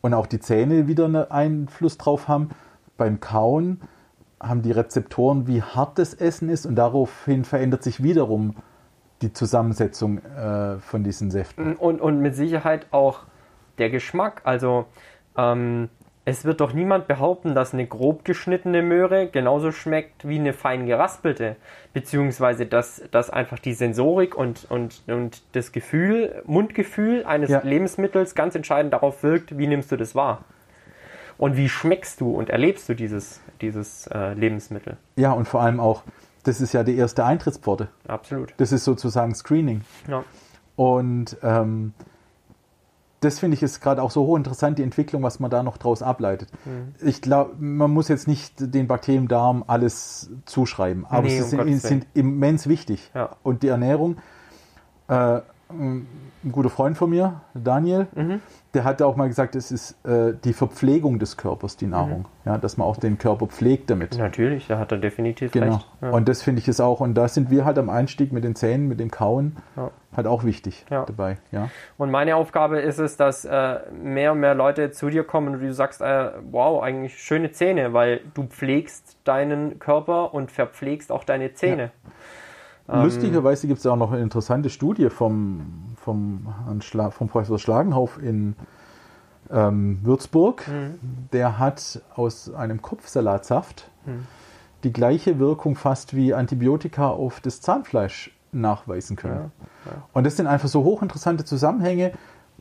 [SPEAKER 2] Und auch die Zähne wieder einen Einfluss drauf haben beim Kauen haben die Rezeptoren, wie hart das Essen ist und daraufhin verändert sich wiederum die Zusammensetzung äh, von diesen Säften.
[SPEAKER 1] Und, und mit Sicherheit auch der Geschmack. Also ähm, es wird doch niemand behaupten, dass eine grob geschnittene Möhre genauso schmeckt wie eine fein geraspelte. Beziehungsweise, dass, dass einfach die Sensorik und, und, und das Gefühl, Mundgefühl eines ja. Lebensmittels ganz entscheidend darauf wirkt, wie nimmst du das wahr und wie schmeckst du und erlebst du dieses, dieses äh, Lebensmittel.
[SPEAKER 2] Ja, und vor allem auch, das ist ja die erste Eintrittspforte.
[SPEAKER 1] Absolut.
[SPEAKER 2] Das ist sozusagen Screening. Ja. Und ähm, das finde ich ist gerade auch so hochinteressant, die Entwicklung, was man da noch draus ableitet. Mhm. Ich glaube, man muss jetzt nicht den Bakterien im Darm alles zuschreiben, aber nee, sie um sind, sind, immens wichtig. Ja. Und die Ernährung, äh, ein guter Freund von mir, Daniel, mhm der hat auch mal gesagt, es ist äh, die Verpflegung des Körpers, die Nahrung. Mhm. Ja, dass man auch den Körper pflegt damit.
[SPEAKER 1] Natürlich, da hat er definitiv
[SPEAKER 2] genau.
[SPEAKER 1] recht.
[SPEAKER 2] Ja. Und das finde ich es auch. Und da sind wir halt am Einstieg mit den Zähnen, mit dem Kauen, ja. halt auch wichtig ja. dabei. Ja.
[SPEAKER 1] Und meine Aufgabe ist es, dass äh, mehr und mehr Leute zu dir kommen und du sagst, äh, wow, eigentlich schöne Zähne, weil du pflegst deinen Körper und verpflegst auch deine Zähne.
[SPEAKER 2] Ähm, Lustigerweise gibt es auch noch eine interessante Studie vom, vom, vom Professor Schlagenhauf in ähm, Würzburg. Mhm. Der hat aus einem Kopfsalatsaft mhm. die gleiche Wirkung fast wie Antibiotika auf das Zahnfleisch nachweisen können. Ja, ja. Und das sind einfach so hochinteressante Zusammenhänge,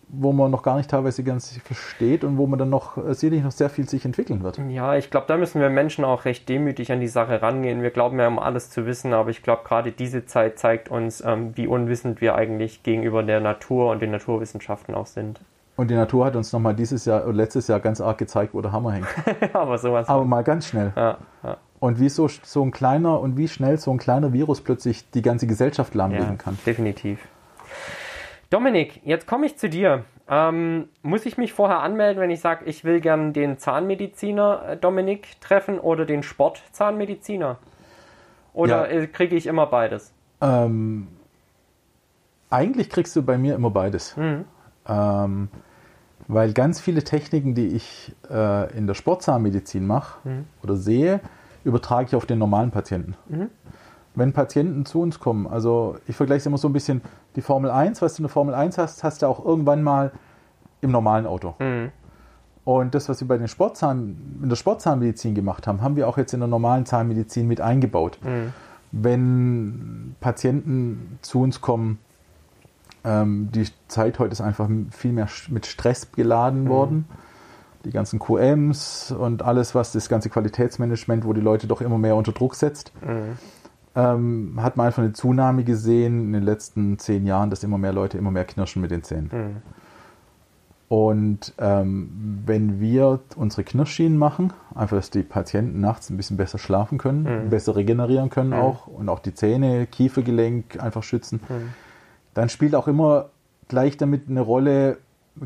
[SPEAKER 2] wo man noch gar nicht teilweise ganz versteht und wo man dann noch äh, sicherlich noch sehr viel sich entwickeln wird.
[SPEAKER 1] Ja, ich glaube, da müssen wir Menschen auch recht demütig an die Sache rangehen. Wir glauben ja um alles zu wissen, aber ich glaube, gerade diese Zeit zeigt uns, ähm, wie unwissend wir eigentlich gegenüber der Natur und den Naturwissenschaften auch sind.
[SPEAKER 2] Und die Natur hat uns nochmal dieses Jahr, letztes Jahr ganz arg gezeigt, wo der Hammer hängt.
[SPEAKER 1] aber sowas.
[SPEAKER 2] Aber mal ganz schnell. Ja, ja. Und wie so, so ein kleiner und wie schnell so ein kleiner Virus plötzlich die ganze Gesellschaft lahmlegen ja, kann.
[SPEAKER 1] Definitiv. Dominik, jetzt komme ich zu dir. Ähm, muss ich mich vorher anmelden, wenn ich sage, ich will gern den Zahnmediziner äh, Dominik treffen oder den Sportzahnmediziner? Oder ja. Äh, kriege ich immer beides?
[SPEAKER 2] Ähm, eigentlich kriegst du bei mir immer beides. Mhm. Ähm, weil ganz viele Techniken, die ich äh, in der Sportzahnmedizin mache mhm. oder sehe, übertrage ich auf den normalen Patienten. Mhm wenn Patienten zu uns kommen, also ich vergleiche es immer so ein bisschen, die Formel 1, was du in der Formel 1 hast, hast du auch irgendwann mal im normalen Auto. Mhm. Und das, was wir bei den Sportzahn, in der Sportzahnmedizin gemacht haben, haben wir auch jetzt in der normalen Zahnmedizin mit eingebaut. Mhm. Wenn Patienten zu uns kommen, ähm, die Zeit heute ist einfach viel mehr mit Stress geladen mhm. worden. Die ganzen QMs und alles, was das ganze Qualitätsmanagement, wo die Leute doch immer mehr unter Druck setzt. Mhm. Ähm, hat man einfach eine Zunahme gesehen in den letzten zehn Jahren, dass immer mehr Leute immer mehr knirschen mit den Zähnen. Mhm. Und ähm, wenn wir unsere Knirschschienen machen, einfach, dass die Patienten nachts ein bisschen besser schlafen können, mhm. besser regenerieren können mhm. auch und auch die Zähne, Kiefergelenk einfach schützen, mhm. dann spielt auch immer gleich damit eine Rolle,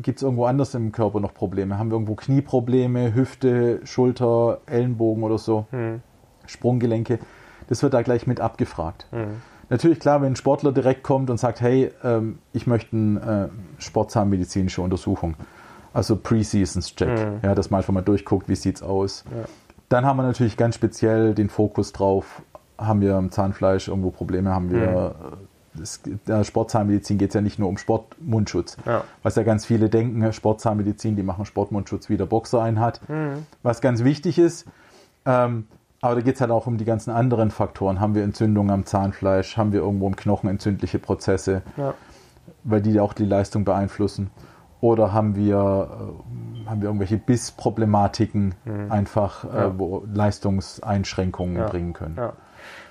[SPEAKER 2] gibt es irgendwo anders im Körper noch Probleme? Haben wir irgendwo Knieprobleme, Hüfte, Schulter, Ellenbogen oder so, mhm. Sprunggelenke? Das wird da gleich mit abgefragt. Mhm. Natürlich klar, wenn ein Sportler direkt kommt und sagt, hey, ähm, ich möchte eine äh, sportzahnmedizinische Untersuchung, also Pre-Seasons-Check, mhm. ja, dass man einfach mal durchguckt, wie sieht es aus. Ja. Dann haben wir natürlich ganz speziell den Fokus drauf, haben wir im Zahnfleisch irgendwo Probleme, haben wir mhm. in der Sportzahnmedizin geht es ja nicht nur um Sportmundschutz. Ja. Was ja ganz viele denken, Sportzahnmedizin, die machen Sportmundschutz, wie der Boxer einen hat. Mhm. Was ganz wichtig ist, ähm, aber da geht es halt auch um die ganzen anderen Faktoren. Haben wir Entzündungen am Zahnfleisch? Haben wir irgendwo im Knochen entzündliche Prozesse? Ja. Weil die auch die Leistung beeinflussen. Oder haben wir, äh, haben wir irgendwelche Bissproblematiken, mhm. einfach, äh, ja. äh, wo Leistungseinschränkungen ja. bringen können?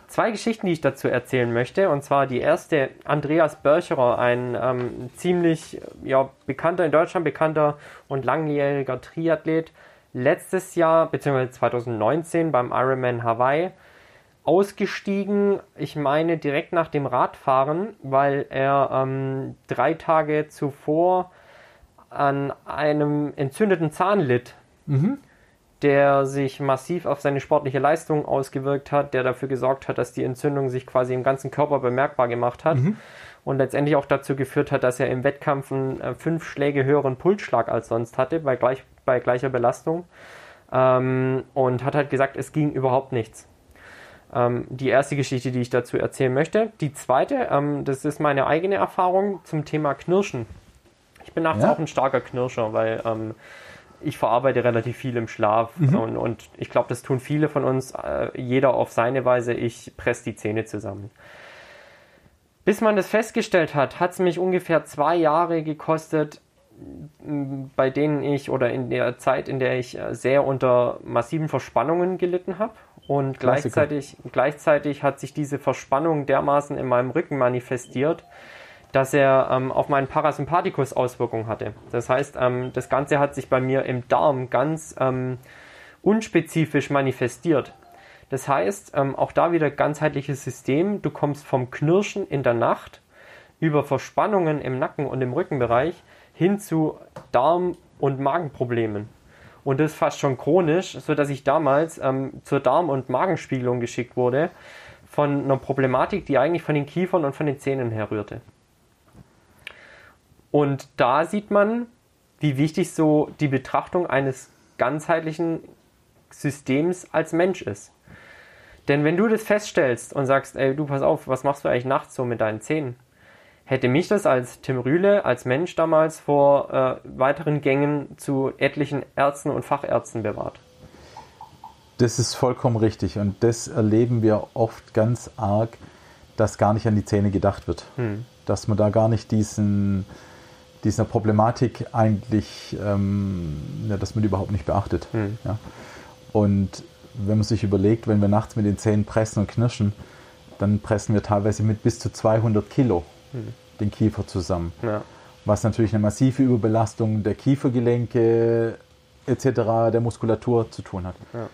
[SPEAKER 1] Zwei Geschichten, die ich dazu erzählen möchte. Und zwar die erste, Andreas Börcherer, ein ähm, ziemlich ja, bekannter, in Deutschland bekannter und langjähriger Triathlet, letztes Jahr bzw. 2019 beim Ironman Hawaii ausgestiegen. Ich meine direkt nach dem Radfahren, weil er ähm, drei Tage zuvor an einem entzündeten Zahn litt, mhm. der sich massiv auf seine sportliche Leistung ausgewirkt hat, der dafür gesorgt hat, dass die Entzündung sich quasi im ganzen Körper bemerkbar gemacht hat. Mhm. Und letztendlich auch dazu geführt hat, dass er im Wettkampf einen äh, fünf Schläge höheren Pulsschlag als sonst hatte, bei gleich bei gleicher Belastung ähm, und hat halt gesagt, es ging überhaupt nichts. Ähm, die erste Geschichte, die ich dazu erzählen möchte. Die zweite, ähm, das ist meine eigene Erfahrung zum Thema Knirschen. Ich bin nachts ja. auch ein starker Knirscher, weil ähm, ich verarbeite relativ viel im Schlaf mhm. und, und, ich glaube, das tun viele von uns, äh, jeder auf seine Weise. Ich presse die Zähne zusammen. Bis man das festgestellt hat, hat es mich ungefähr zwei Jahre gekostet, bei denen ich oder in der Zeit, in der ich äh, sehr unter massiven Verspannungen gelitten habe. Und gleichzeitig, gleichzeitig hat sich diese Verspannung dermaßen in meinem Rücken manifestiert, dass er ähm, auf meinen Parasympathikus Auswirkungen hatte. Das heißt, ähm, das Ganze hat sich bei mir im Darm ganz ähm, unspezifisch manifestiert. Das heißt, ähm, auch da wieder ganzheitliches System. Du kommst vom Knirschen in der Nacht über Verspannungen im Nacken und im Rückenbereich hin zu Darm- und Magenproblemen. Und das fast schon chronisch, sodass ich damals ähm, zur Darm- und Magenspiegelung geschickt wurde von einer Problematik, die eigentlich von den Kiefern und von den Zähnen herrührte. Und da sieht man, wie wichtig so die Betrachtung eines ganzheitlichen Systems als Mensch ist. Denn wenn du das feststellst und sagst, ey, du pass auf, was machst du eigentlich nachts so mit deinen Zähnen? hätte mich das als Tim Rühle, als Mensch damals vor äh, weiteren Gängen zu etlichen Ärzten und Fachärzten bewahrt.
[SPEAKER 2] Das ist vollkommen richtig und das erleben wir oft ganz arg, dass gar nicht an die Zähne gedacht wird. Hm. Dass man da gar nicht diesen, dieser Problematik eigentlich, ähm, ja, dass man die überhaupt nicht beachtet. Hm. Ja. Und wenn man sich überlegt, wenn wir nachts mit den Zähnen pressen und knirschen, dann pressen wir teilweise mit bis zu 200 Kilo hm. den Kiefer zusammen. Ja. Was natürlich eine massive Überbelastung der Kiefergelenke etc., der Muskulatur zu tun hat. Ja.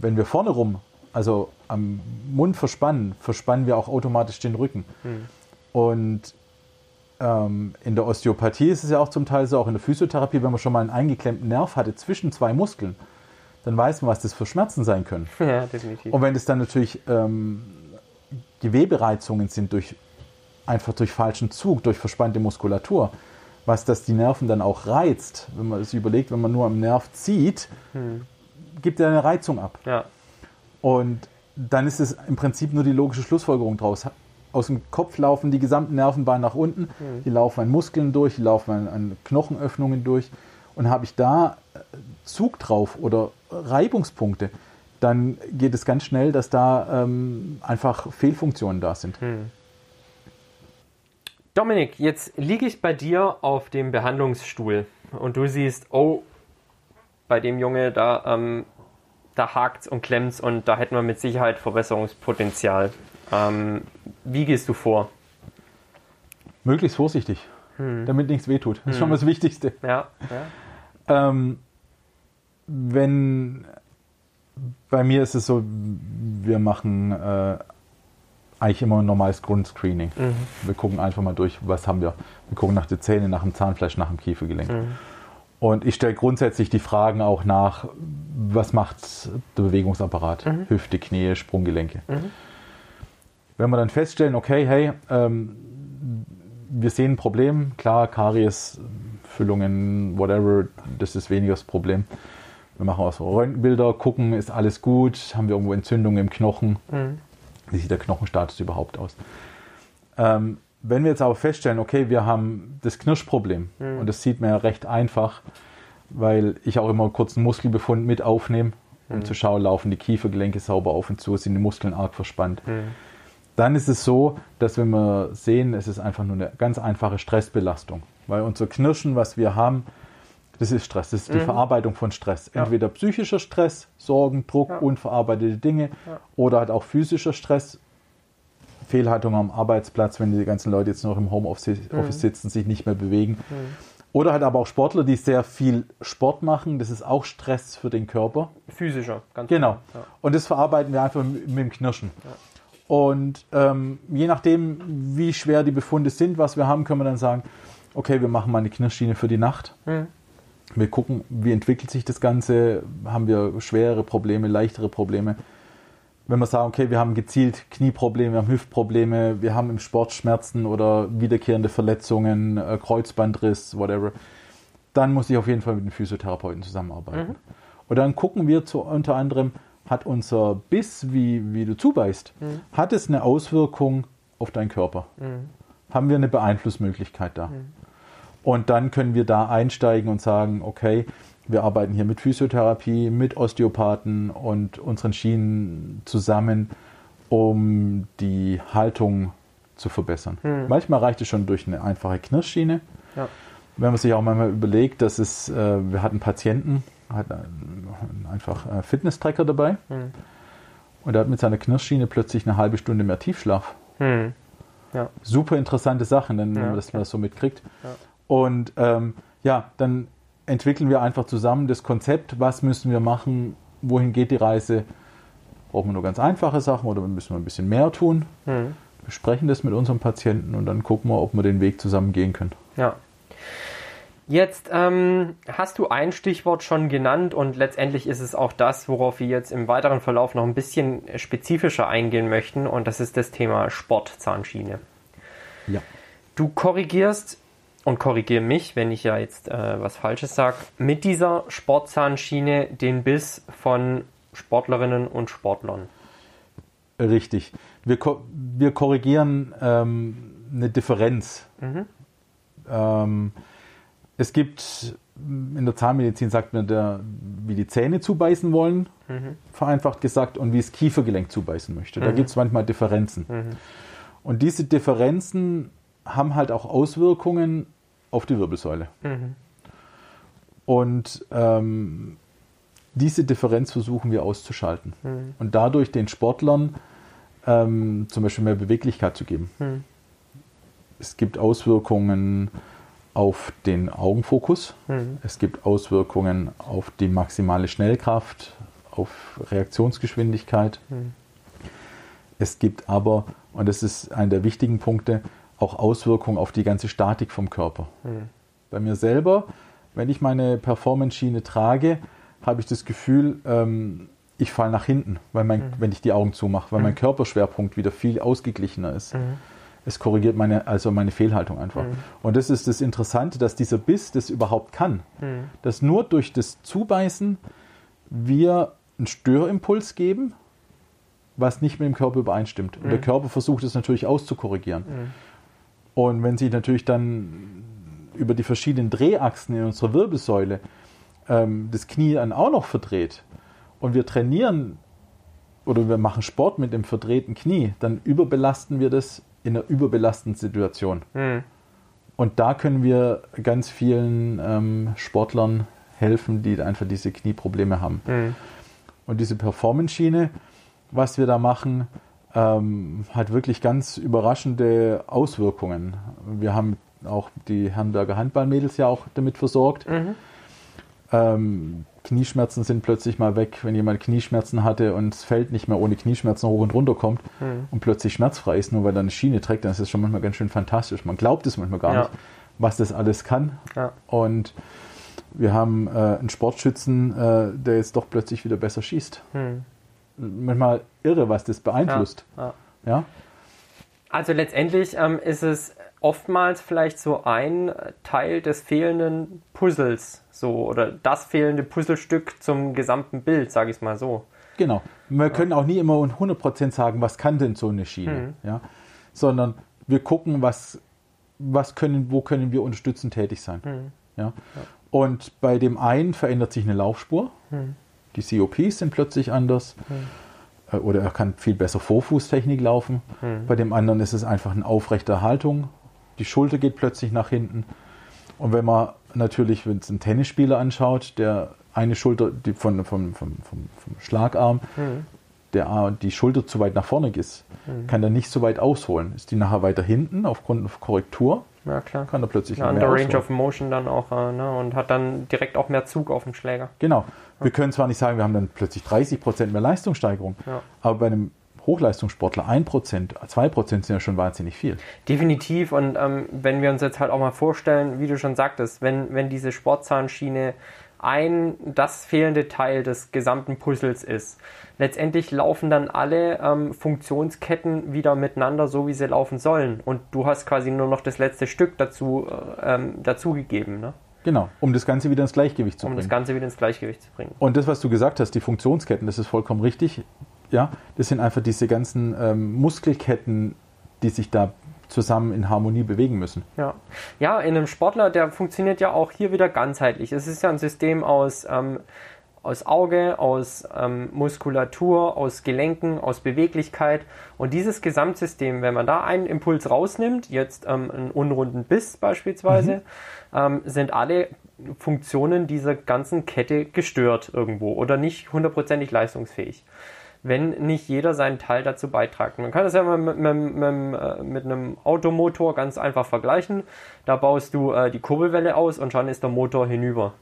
[SPEAKER 2] Wenn wir vorne rum, also am Mund verspannen, verspannen wir auch automatisch den Rücken. Hm. Und ähm, in der Osteopathie ist es ja auch zum Teil so, auch in der Physiotherapie, wenn man schon mal einen eingeklemmten Nerv hatte zwischen zwei Muskeln, dann weiß man, was das für Schmerzen sein können. Ja, definitiv. Und wenn es dann natürlich ähm, Gewebereizungen sind durch einfach durch falschen Zug, durch verspannte Muskulatur, was das die Nerven dann auch reizt. Wenn man sich überlegt, wenn man nur am Nerv zieht, hm. gibt er eine Reizung ab. Ja. Und dann ist es im Prinzip nur die logische Schlussfolgerung draus. Aus dem Kopf laufen die gesamten Nervenbahnen nach unten, hm. die laufen an Muskeln durch, die laufen an, an Knochenöffnungen durch. Und habe ich da Zug drauf oder Reibungspunkte, dann geht es ganz schnell, dass da ähm, einfach Fehlfunktionen da sind. Hm.
[SPEAKER 1] Dominik, jetzt liege ich bei dir auf dem Behandlungsstuhl und du siehst, oh, bei dem Junge, da, ähm, da hakt's und klemmt's und da hätten wir mit Sicherheit Verbesserungspotenzial. Ähm, wie gehst du vor?
[SPEAKER 2] Möglichst vorsichtig, hm. damit nichts wehtut. Das ist hm. schon das Wichtigste.
[SPEAKER 1] Ja, ja.
[SPEAKER 2] Ähm, wenn bei mir ist es so, wir machen äh, eigentlich immer ein normales Grundscreening. Mhm. Wir gucken einfach mal durch, was haben wir. Wir gucken nach den Zähnen, nach dem Zahnfleisch, nach dem Kiefergelenk. Mhm. Und ich stelle grundsätzlich die Fragen auch nach, was macht der Bewegungsapparat? Mhm. Hüfte, Knie, Sprunggelenke. Mhm. Wenn wir dann feststellen, okay, hey, ähm, wir sehen ein Problem, klar, Karies, Füllungen, whatever, das ist weniger das Problem. Wir machen auch so Röntgenbilder, gucken, ist alles gut, haben wir irgendwo Entzündungen im Knochen, mhm. wie sieht der Knochenstatus überhaupt aus. Ähm, wenn wir jetzt aber feststellen, okay, wir haben das Knirschproblem, mhm. und das sieht man ja recht einfach, weil ich auch immer kurz einen Muskelbefund mit aufnehme, um mhm. zu schauen, laufen die Kiefergelenke sauber auf und zu, sind die Muskeln arg verspannt. Mhm. Dann ist es so, dass wenn wir sehen, es ist einfach nur eine ganz einfache Stressbelastung, weil unser Knirschen, was wir haben, das ist Stress, das ist die mhm. Verarbeitung von Stress. Entweder ja. psychischer Stress, Sorgen, Druck, ja. unverarbeitete Dinge ja. oder halt auch physischer Stress, Fehlhaltung am Arbeitsplatz, wenn die ganzen Leute jetzt noch im Homeoffice mhm. sitzen, sich nicht mehr bewegen. Mhm. Oder halt aber auch Sportler, die sehr viel Sport machen, das ist auch Stress für den Körper.
[SPEAKER 1] Physischer,
[SPEAKER 2] ganz Genau. Und das verarbeiten wir einfach mit, mit dem Knirschen. Und ähm, je nachdem, wie schwer die Befunde sind, was wir haben, können wir dann sagen, okay, wir machen mal eine Knirschschiene für die Nacht. Mhm. Wir gucken, wie entwickelt sich das Ganze, haben wir schwerere Probleme, leichtere Probleme. Wenn wir sagen, okay, wir haben gezielt Knieprobleme, wir haben Hüftprobleme, wir haben im Sport Schmerzen oder wiederkehrende Verletzungen, äh, Kreuzbandriss, whatever, dann muss ich auf jeden Fall mit dem Physiotherapeuten zusammenarbeiten. Mhm. Und dann gucken wir zu, unter anderem, hat unser Biss, wie, wie du zubeißt, mhm. hat es eine Auswirkung auf deinen Körper? Mhm. Haben wir eine Beeinflussmöglichkeit da? Und dann können wir da einsteigen und sagen, okay, wir arbeiten hier mit Physiotherapie, mit Osteopathen und unseren Schienen zusammen, um die Haltung zu verbessern. Hm. Manchmal reicht es schon durch eine einfache Knirschschiene. Ja. Wenn man sich auch manchmal überlegt, dass es, äh, wir hatten Patienten, hat einfach einen Fitness-Tracker dabei hm. und er hat mit seiner Knirschschiene plötzlich eine halbe Stunde mehr Tiefschlaf. Hm. Ja. Super interessante Sachen, wenn ja, man das okay. mal so mitkriegt. Ja. Und ähm, ja, dann entwickeln wir einfach zusammen das Konzept, was müssen wir machen, wohin geht die Reise. Brauchen wir nur ganz einfache Sachen oder müssen wir ein bisschen mehr tun? Mhm. Besprechen das mit unserem Patienten und dann gucken wir, ob wir den Weg zusammen gehen können.
[SPEAKER 1] Ja. Jetzt ähm, hast du ein Stichwort schon genannt und letztendlich ist es auch das, worauf wir jetzt im weiteren Verlauf noch ein bisschen spezifischer eingehen möchten und das ist das Thema Sportzahnschiene. Ja. Du korrigierst und korrigiere mich, wenn ich ja jetzt äh, was Falsches sage, mit dieser Sportzahnschiene den Biss von Sportlerinnen und Sportlern.
[SPEAKER 2] Richtig. Wir, ko wir korrigieren ähm, eine Differenz. Mhm. Ähm, es gibt in der Zahnmedizin sagt man, der, wie die Zähne zubeißen wollen, mhm. vereinfacht gesagt, und wie das Kiefergelenk zubeißen möchte. Da mhm. gibt es manchmal Differenzen. Mhm. Und diese Differenzen haben halt auch Auswirkungen auf die Wirbelsäule. Mhm. Und ähm, diese Differenz versuchen wir auszuschalten mhm. und dadurch den Sportlern ähm, zum Beispiel mehr Beweglichkeit zu geben. Mhm. Es gibt Auswirkungen auf den Augenfokus, mhm. es gibt Auswirkungen auf die maximale Schnellkraft, auf Reaktionsgeschwindigkeit. Mhm. Es gibt aber, und das ist einer der wichtigen Punkte, auch Auswirkungen auf die ganze Statik vom Körper. Mhm. Bei mir selber, wenn ich meine Performance-Schiene trage, habe ich das Gefühl, ähm, ich falle nach hinten, weil mein, mhm. wenn ich die Augen zumache, weil mhm. mein Körperschwerpunkt wieder viel ausgeglichener ist. Mhm. Es korrigiert meine, also meine Fehlhaltung einfach. Mhm. Und das ist das Interessante, dass dieser Biss das überhaupt kann. Mhm. Dass nur durch das Zubeißen wir einen Störimpuls geben, was nicht mit dem Körper übereinstimmt. Und der Körper versucht es natürlich auszukorrigieren. Und wenn sich natürlich dann über die verschiedenen Drehachsen in unserer Wirbelsäule ähm, das Knie dann auch noch verdreht und wir trainieren oder wir machen Sport mit dem verdrehten Knie, dann überbelasten wir das in einer überbelastenden Situation.
[SPEAKER 1] Hm.
[SPEAKER 2] Und da können wir ganz vielen ähm, Sportlern helfen, die einfach diese Knieprobleme haben.
[SPEAKER 1] Hm.
[SPEAKER 2] Und diese Performance-Schiene, was wir da machen, ähm, hat wirklich ganz überraschende Auswirkungen. Wir haben auch die Herrenberger Handballmädels ja auch damit versorgt.
[SPEAKER 1] Mhm.
[SPEAKER 2] Ähm, Knieschmerzen sind plötzlich mal weg, wenn jemand Knieschmerzen hatte und es fällt nicht mehr ohne Knieschmerzen hoch und runter kommt
[SPEAKER 1] Mhm.
[SPEAKER 2] und plötzlich schmerzfrei ist, nur weil er eine Schiene trägt, dann ist das schon manchmal ganz schön fantastisch. Man glaubt es manchmal gar
[SPEAKER 1] Ja.
[SPEAKER 2] nicht, was das alles kann.
[SPEAKER 1] Ja.
[SPEAKER 2] Und wir haben äh, einen Sportschützen, äh, der jetzt doch plötzlich wieder besser schießt.
[SPEAKER 1] Hm.
[SPEAKER 2] Manchmal irre, was das beeinflusst.
[SPEAKER 1] Ja.
[SPEAKER 2] Ja?
[SPEAKER 1] Also letztendlich ähm, ist es oftmals vielleicht so ein Teil des fehlenden Puzzles, so oder das fehlende Puzzlestück zum gesamten Bild, sage ich es mal so.
[SPEAKER 2] Genau. Wir können auch nie immer 100% sagen, was kann denn so eine Schiene, ja? sondern wir gucken, was, was können, wo können wir unterstützend tätig sein. Ja? Und bei dem einen verändert sich eine Laufspur, die COPs sind plötzlich anders. Äh, oder er kann viel besser Vorfußtechnik laufen. Bei dem anderen ist es einfach eine aufrechte Haltung, die Schulter geht plötzlich nach hinten. Und wenn man natürlich, wenn es einen Tennisspieler anschaut, der eine Schulter die von, vom, vom, vom, vom Schlagarm, der die Schulter zu weit nach vorne ist, kann er nicht so weit ausholen. Ist die nachher weiter hinten aufgrund von Korrektur,
[SPEAKER 1] Ja, klar.
[SPEAKER 2] kann er plötzlich mehr
[SPEAKER 1] Range
[SPEAKER 2] ausholen.
[SPEAKER 1] of Motion dann auch äh, ne, und hat dann direkt auch mehr Zug auf den Schläger.
[SPEAKER 2] Genau. Wir können zwar nicht sagen, wir haben dann plötzlich 30% mehr Leistungssteigerung,
[SPEAKER 1] Ja.
[SPEAKER 2] aber bei einem Hochleistungssportler 1%, 2% sind ja schon wahnsinnig viel.
[SPEAKER 1] Definitiv. Und ähm, wenn wir uns jetzt halt auch mal vorstellen, wie du schon sagtest, wenn, wenn diese Sportzahnschiene ein, das fehlende Teil des gesamten Puzzles ist, letztendlich laufen dann alle ähm, Funktionsketten wieder miteinander, so wie sie laufen sollen. Und du hast quasi nur noch das letzte Stück dazu äh, ähm, dazugegeben, ne?
[SPEAKER 2] Genau, um das Ganze wieder ins Gleichgewicht zu
[SPEAKER 1] um das
[SPEAKER 2] bringen.
[SPEAKER 1] Ganze wieder ins Gleichgewicht zu bringen.
[SPEAKER 2] Und das, was du gesagt hast, die Funktionsketten, das ist vollkommen richtig. Ja, das sind einfach diese ganzen ähm, Muskelketten, die sich da zusammen in Harmonie bewegen müssen.
[SPEAKER 1] Ja. ja, in einem Sportler, der funktioniert ja auch hier wieder ganzheitlich. Es ist ja ein System aus, ähm, aus Auge, aus ähm, Muskulatur, aus Gelenken, aus Beweglichkeit. Und dieses Gesamtsystem, wenn man da einen Impuls rausnimmt, jetzt ähm, einen unrunden Biss beispielsweise, ähm, sind alle Funktionen dieser ganzen Kette gestört irgendwo oder nicht hundertprozentig leistungsfähig wenn nicht jeder seinen Teil dazu beitragt. Man kann das ja mal mit, mit, mit, äh, mit einem Automotor ganz einfach vergleichen. Da baust du äh, die Kurbelwelle aus und schon ist der Motor hinüber.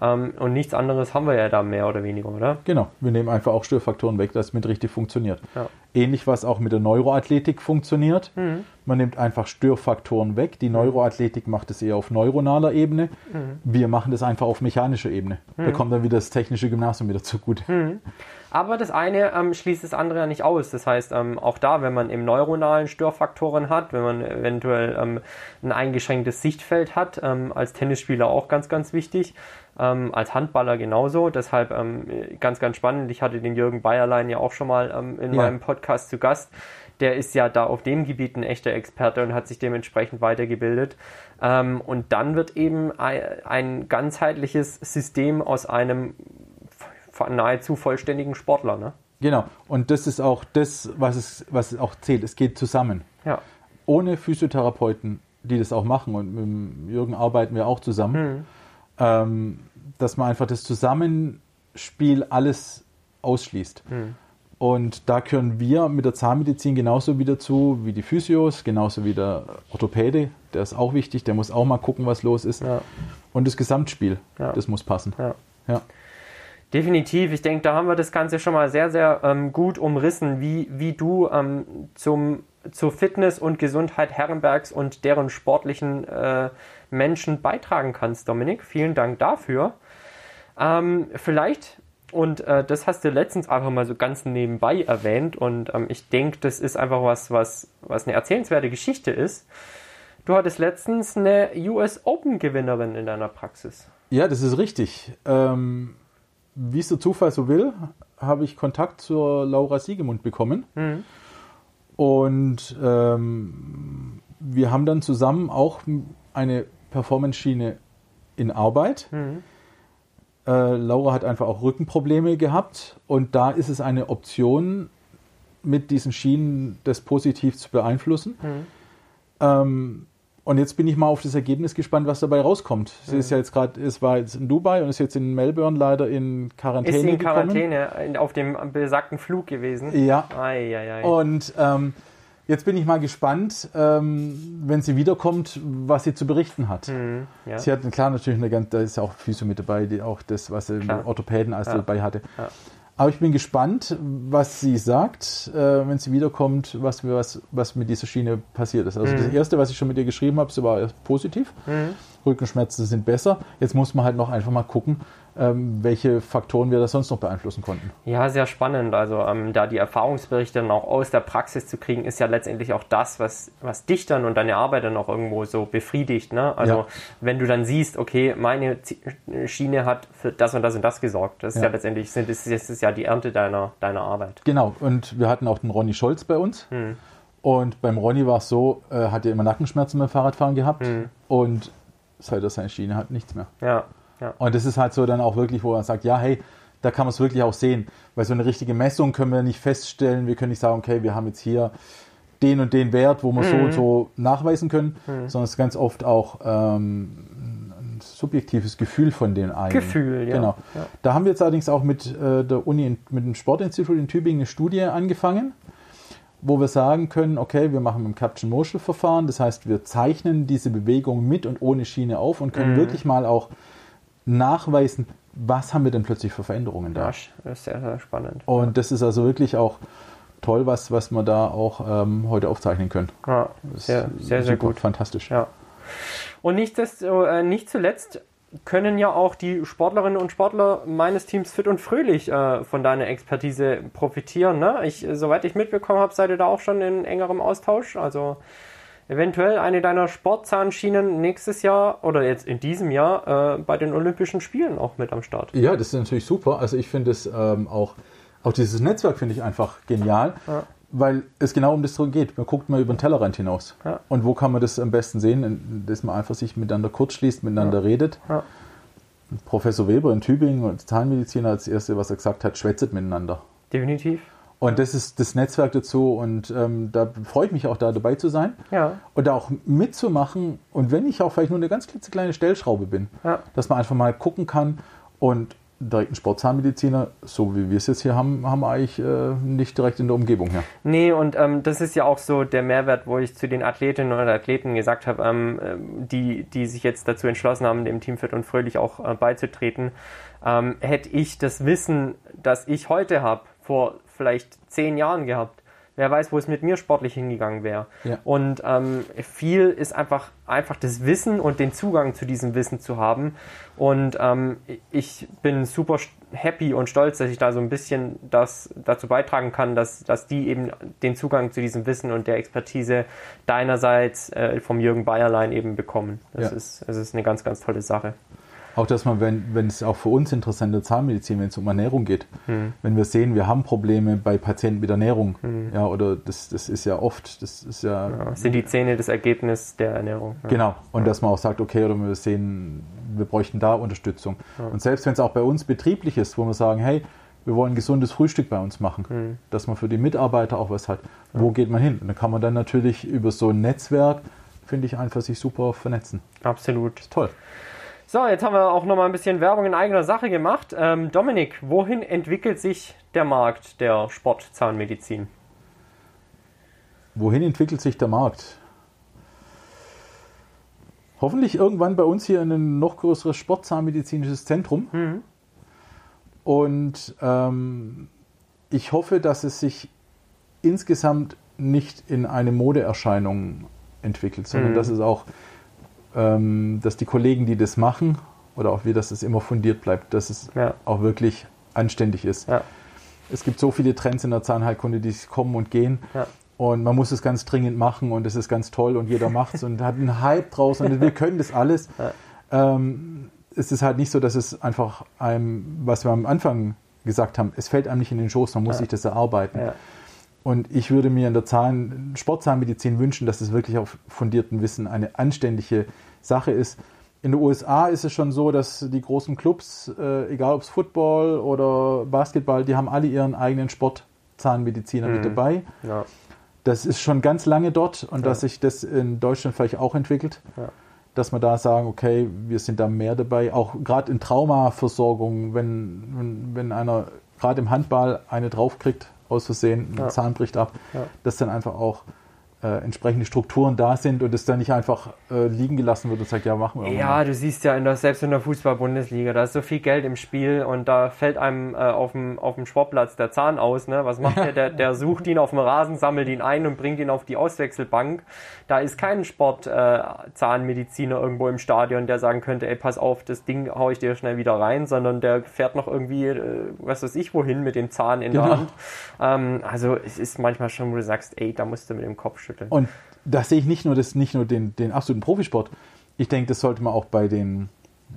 [SPEAKER 1] Ähm, und nichts anderes haben wir ja da mehr oder weniger, oder?
[SPEAKER 2] Genau, wir nehmen einfach auch Störfaktoren weg, dass es mit richtig funktioniert.
[SPEAKER 1] Ja.
[SPEAKER 2] Ähnlich was auch mit der Neuroathletik funktioniert. Man nimmt einfach Störfaktoren weg. Die Neuroathletik macht es eher auf neuronaler Ebene. Wir machen das einfach auf mechanischer Ebene. Da kommt dann wieder das technische Gymnasium wieder zugute.
[SPEAKER 1] Aber das eine ähm, schließt das andere ja nicht aus. Das heißt, ähm, auch da, wenn man im neuronalen Störfaktoren hat, wenn man eventuell ähm, ein eingeschränktes Sichtfeld hat, ähm, als Tennisspieler auch ganz, ganz wichtig, ähm, als Handballer genauso. Deshalb ähm, ganz, ganz spannend. Ich hatte den Jürgen Bayerlein ja auch schon mal ähm, in
[SPEAKER 2] Ja.
[SPEAKER 1] meinem Podcast zu Gast. Der ist ja da auf dem Gebiet ein echter Experte und hat sich dementsprechend weitergebildet. Ähm, und dann wird eben ein, ganzheitliches System aus einem nahezu vollständigen Sportler. Ne?
[SPEAKER 2] Genau. Und das ist auch das, was es, was es auch zählt. Es geht zusammen.
[SPEAKER 1] Ja.
[SPEAKER 2] ohne Physiotherapeuten, die das auch machen, und mit Jürgen arbeiten wir auch zusammen, ähm, dass man einfach das Zusammenspiel alles ausschließt. Und da gehören wir mit der Zahnmedizin genauso wieder zu wie die Physios, genauso wie der Orthopäde, der ist auch wichtig, der muss auch mal gucken, was los ist.
[SPEAKER 1] Ja.
[SPEAKER 2] Und das Gesamtspiel,
[SPEAKER 1] Ja.
[SPEAKER 2] das muss passen.
[SPEAKER 1] Ja.
[SPEAKER 2] Ja.
[SPEAKER 1] Definitiv. Ich denke, da haben wir das Ganze schon mal sehr, sehr ähm, gut umrissen, wie, wie du ähm, zum, zur Fitness und Gesundheit Herrenbergs und deren sportlichen äh, Menschen beitragen kannst, Dominik. Vielen Dank dafür. Ähm, vielleicht, und äh, das hast du letztens einfach mal so ganz nebenbei erwähnt, und ähm, ich denke, das ist einfach was, was, was eine erzählenswerte Geschichte ist. Du hattest letztens eine US Open Gewinnerin in deiner Praxis.
[SPEAKER 2] Ja, das ist richtig. Ähm, wie es der Zufall so will, habe ich Kontakt zur Laura Siegemund bekommen. Und ähm, wir haben dann zusammen auch eine Performance-Schiene in Arbeit. Äh, Laura hat einfach auch Rückenprobleme gehabt und da ist es eine Option, mit diesen Schienen das positiv zu beeinflussen.
[SPEAKER 1] Mhm.
[SPEAKER 2] Ähm, und jetzt bin ich mal auf das Ergebnis gespannt, was dabei rauskommt. Sie
[SPEAKER 1] Mhm.
[SPEAKER 2] ist ja jetzt gerade, es war jetzt in Dubai und ist jetzt in Melbourne leider in Quarantäne
[SPEAKER 1] Ist sie in
[SPEAKER 2] gekommen.
[SPEAKER 1] Quarantäne in- auf dem besagten Flug gewesen?
[SPEAKER 2] Ja.
[SPEAKER 1] Eieiei.
[SPEAKER 2] Und ähm, jetzt bin ich mal gespannt, ähm, wenn sie wiederkommt, was sie zu berichten hat.
[SPEAKER 1] Mhm, ja.
[SPEAKER 2] Sie hat klar natürlich eine ganz, da ist ja auch Physio mit dabei, die auch das, was sie
[SPEAKER 1] Klar.
[SPEAKER 2] mit Orthopäden als
[SPEAKER 1] Ja.
[SPEAKER 2] dabei hatte.
[SPEAKER 1] Ja.
[SPEAKER 2] Aber ich bin gespannt, was sie sagt, äh, wenn sie wiederkommt, was, was, was mit dieser Schiene passiert ist. Also
[SPEAKER 1] Mhm.
[SPEAKER 2] das erste, was ich schon mit ihr geschrieben habe, so war positiv.
[SPEAKER 1] Mhm.
[SPEAKER 2] Rückenschmerzen sind besser. Jetzt muss man halt noch einfach mal gucken, ähm, welche Faktoren wir da sonst noch beeinflussen konnten.
[SPEAKER 1] Ja, sehr spannend. Also ähm, da die Erfahrungsberichte dann auch aus der Praxis zu kriegen, ist ja letztendlich auch das, was, was dich dann und deine Arbeit dann auch irgendwo so befriedigt. Ne? Also
[SPEAKER 2] Ja.
[SPEAKER 1] wenn du dann siehst, okay, meine Z- Schiene hat für das und das und das gesorgt. Das ist ja, letztendlich sind, das ist, das ja die Ernte deiner, deiner Arbeit.
[SPEAKER 2] Genau, und wir hatten auch den Ronny Scholz bei uns.
[SPEAKER 1] Hm.
[SPEAKER 2] Und beim Ronny war es so, er hat ja immer Nackenschmerzen beim Fahrradfahren gehabt.
[SPEAKER 1] Hm.
[SPEAKER 2] Und seit er seine Schiene hat, nichts mehr.
[SPEAKER 1] Ja, ja.
[SPEAKER 2] Und das ist halt so dann auch wirklich, wo er sagt, ja, hey, da kann man es wirklich auch sehen. Weil so eine richtige Messung können wir nicht feststellen. Wir können nicht sagen, okay, wir haben jetzt hier den und den Wert, wo wir so
[SPEAKER 1] Mhm.
[SPEAKER 2] und so nachweisen können, sondern es ist ganz oft auch ähm, ein subjektives Gefühl von den einen.
[SPEAKER 1] Gefühl, ja.
[SPEAKER 2] Genau.
[SPEAKER 1] Ja.
[SPEAKER 2] Da haben wir jetzt allerdings auch mit äh, der Uni, mit dem Sportinstitut in Tübingen eine Studie angefangen, wo wir sagen können, okay, wir machen dem Caption Motion Verfahren, das heißt, wir zeichnen diese Bewegung mit und ohne Schiene auf und können
[SPEAKER 1] Mhm.
[SPEAKER 2] wirklich mal auch nachweisen, was haben wir denn plötzlich für Veränderungen da.
[SPEAKER 1] Das ist sehr, sehr spannend.
[SPEAKER 2] Und das ist also wirklich auch toll, was, was wir da auch ähm, heute aufzeichnen können.
[SPEAKER 1] Ja,
[SPEAKER 2] Das
[SPEAKER 1] sehr, sehr, sehr gut.
[SPEAKER 2] Fantastisch.
[SPEAKER 1] Ja. Und nichtsdesto, äh, nicht zuletzt können ja auch die Sportlerinnen und Sportler meines Teams fit und fröhlich äh, von deiner Expertise profitieren. Ne? Ich, äh, soweit ich mitbekommen habe, seid ihr da auch schon in engerem Austausch. Also eventuell eine deiner Sportzahnschienen nächstes Jahr oder jetzt in diesem Jahr äh, bei den Olympischen Spielen auch mit am Start.
[SPEAKER 2] Ja, das ist natürlich super. Also ich finde es ähm, auch, auch dieses Netzwerk finde ich einfach genial,
[SPEAKER 1] Ja.
[SPEAKER 2] weil es genau um das drum geht. Man guckt mal über den Tellerrand hinaus.
[SPEAKER 1] Ja.
[SPEAKER 2] Und wo kann man das am besten sehen? Dass man einfach sich miteinander kurz schließt, miteinander redet.
[SPEAKER 1] Ja.
[SPEAKER 2] Professor Weber in Tübingen und Zahnmediziner als Erste, was er gesagt hat, schwätzet miteinander.
[SPEAKER 1] Definitiv.
[SPEAKER 2] Und das ist das Netzwerk dazu und ähm, da freue ich mich auch da dabei zu sein
[SPEAKER 1] Ja.
[SPEAKER 2] und da auch mitzumachen. Und wenn ich auch vielleicht nur eine ganz klitzekleine Stellschraube bin,
[SPEAKER 1] Ja.
[SPEAKER 2] dass man einfach mal gucken kann und direkt einen Sportzahnmediziner, so wie wir es jetzt hier haben, haben wir eigentlich äh, nicht direkt in der Umgebung her.
[SPEAKER 1] Nee, und ähm, das ist ja auch so der Mehrwert, wo ich zu den Athletinnen oder Athleten gesagt habe, ähm, ähm, die, die sich jetzt dazu entschlossen haben, dem Team Fit und Fröhlich auch äh, beizutreten. Ähm, hätte ich das Wissen, das ich heute habe, vor vielleicht zehn Jahren gehabt, wer weiß, wo es mit mir sportlich hingegangen wäre.
[SPEAKER 2] Ja.
[SPEAKER 1] Und ähm, viel ist einfach, einfach das Wissen und den Zugang zu diesem Wissen zu haben. Und ähm, ich bin super happy und stolz, dass ich da so ein bisschen das dazu beitragen kann, dass, dass die eben den Zugang zu diesem Wissen und der Expertise deinerseits äh, vom Jürgen Bayerlein eben bekommen. Das,
[SPEAKER 2] Ja.
[SPEAKER 1] ist, das ist eine ganz, ganz tolle Sache.
[SPEAKER 2] Auch dass man, wenn, wenn es auch für uns interessant in der Zahnmedizin, wenn es um Ernährung geht,
[SPEAKER 1] Hm.
[SPEAKER 2] wenn wir sehen, wir haben Probleme bei Patienten mit Ernährung, ja, oder das, das ist ja oft, das ist ja,
[SPEAKER 1] Ja, sind die Zähne das Ergebnis der Ernährung. Ja.
[SPEAKER 2] Genau. Und dass man auch sagt, okay, oder wir sehen, wir bräuchten da Unterstützung. Und selbst wenn es auch bei uns betrieblich ist, wo wir sagen, hey, wir wollen ein gesundes Frühstück bei uns machen,
[SPEAKER 1] Hm.
[SPEAKER 2] dass man für die Mitarbeiter auch was hat. Wo geht man hin? Und dann kann man dann natürlich über so ein Netzwerk, finde ich, einfach sich super vernetzen.
[SPEAKER 1] Absolut.
[SPEAKER 2] Toll.
[SPEAKER 1] So, jetzt haben wir auch noch mal ein bisschen Werbung in eigener Sache gemacht. Ähm, Dominik, wohin entwickelt sich der Markt der Sportzahnmedizin?
[SPEAKER 2] Wohin entwickelt sich der Markt? Hoffentlich irgendwann bei uns hier in ein noch größeres Sportzahnmedizinisches Zentrum.
[SPEAKER 1] Mhm.
[SPEAKER 2] Und ähm, ich hoffe, dass es sich insgesamt nicht in eine Modeerscheinung entwickelt, sondern
[SPEAKER 1] Mhm.
[SPEAKER 2] dass es auch, dass die Kollegen, die das machen, oder auch wir, dass es immer fundiert bleibt, dass es
[SPEAKER 1] Ja.
[SPEAKER 2] auch wirklich anständig ist.
[SPEAKER 1] Ja.
[SPEAKER 2] Es gibt so viele Trends in der Zahnheilkunde, die kommen und gehen.
[SPEAKER 1] Ja.
[SPEAKER 2] Und man muss es ganz dringend machen und es ist ganz toll und jeder macht es und hat einen Hype draus und wir können das alles. Ähm, es ist halt nicht so, dass es einfach einem, was wir am Anfang gesagt haben, es fällt einem nicht in den Schoß, man muss sich das erarbeiten. Und ich würde mir in der Zahn, Sportzahnmedizin wünschen, dass es wirklich auf fundiertem Wissen eine anständige Sache ist, In den USA ist es schon so, dass die großen Clubs, äh, egal ob es Football oder Basketball, die haben alle ihren eigenen Sportzahnmediziner mhm. mit dabei. Ja. Das ist schon ganz lange dort und ja. dass sich das in Deutschland vielleicht auch entwickelt. Ja. Dass wir da sagen, okay, wir sind da mehr dabei, auch gerade in Traumaversorgung, wenn, wenn, wenn einer gerade im Handball eine draufkriegt, aus Versehen, ein Zahn bricht ab, dass dann einfach auch äh, entsprechende Strukturen da sind und es dann nicht einfach äh, liegen gelassen wird und sagt, ja, machen wir.
[SPEAKER 1] Ja, mal. du siehst ja in der, selbst in der Fußball-Bundesliga, da ist so viel Geld im Spiel und da fällt einem äh, auf, dem, auf dem Sportplatz der Zahn aus. Ne? Was macht der? der? Der sucht ihn auf dem Rasen, sammelt ihn ein und bringt ihn auf die Auswechselbank. Da ist kein Sport-Zahnmediziner äh, irgendwo im Stadion, der sagen könnte, ey, pass auf, das Ding hau ich dir schnell wieder rein, sondern der fährt noch irgendwie, äh, was weiß ich, wohin mit dem Zahn in genau. der Hand. Ähm, also es ist manchmal schon, wo du sagst, ey, da musst du mit dem Kopf schütteln.
[SPEAKER 2] Und da sehe ich nicht nur, das, nicht nur den, den absoluten Profisport. Ich denke, das sollte man auch bei den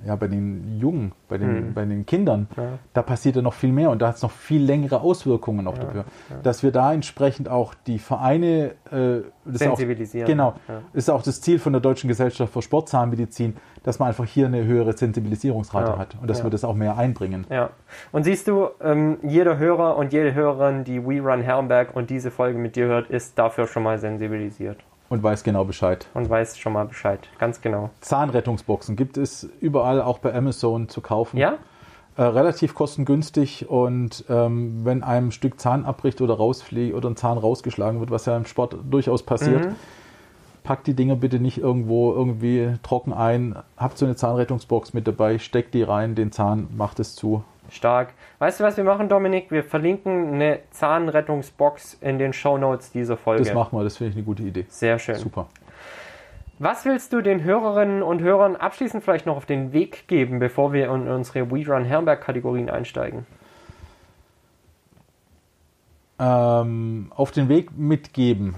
[SPEAKER 2] ja, bei den Jungen, bei den, mhm. bei den Kindern, ja. da passiert ja noch viel mehr und da hat es noch viel längere Auswirkungen auch ja, dafür. Ja. Dass wir da entsprechend auch die Vereine
[SPEAKER 1] äh, sensibilisieren.
[SPEAKER 2] Auch, genau, ist auch das Ziel von der Deutschen Gesellschaft für Sportzahnmedizin, dass man einfach hier eine höhere Sensibilisierungsrate hat und dass wir das auch mehr einbringen.
[SPEAKER 1] Ja. Und siehst du, ähm, jeder Hörer und jede Hörerin, die We Run Herrenberg und diese Folge mit dir hört, ist dafür schon mal sensibilisiert.
[SPEAKER 2] Und weiß genau Bescheid.
[SPEAKER 1] Und weiß schon mal Bescheid, ganz genau.
[SPEAKER 2] Zahnrettungsboxen gibt es überall auch bei Amazon zu kaufen.
[SPEAKER 1] Ja?
[SPEAKER 2] Äh, relativ kostengünstig und ähm, wenn einem ein Stück Zahn abbricht oder rausfliegt oder ein Zahn rausgeschlagen wird, was ja im Sport durchaus passiert, mhm. packt die Dinger bitte nicht irgendwo irgendwie trocken ein. Habt so eine Zahnrettungsbox mit dabei, steckt die rein, den Zahn, macht es zu.
[SPEAKER 1] Stark. Weißt du, was wir machen, Dominik? Wir verlinken eine Zahnrettungsbox in den Show Notes dieser Folge.
[SPEAKER 2] Das machen wir, das finde ich eine gute Idee.
[SPEAKER 1] Sehr schön.
[SPEAKER 2] Super.
[SPEAKER 1] Was willst du den Hörerinnen und Hörern abschließend vielleicht noch auf den Weg geben, bevor wir in unsere We Run Herrenberg-Kategorien einsteigen?
[SPEAKER 2] Ähm, auf den Weg mitgeben.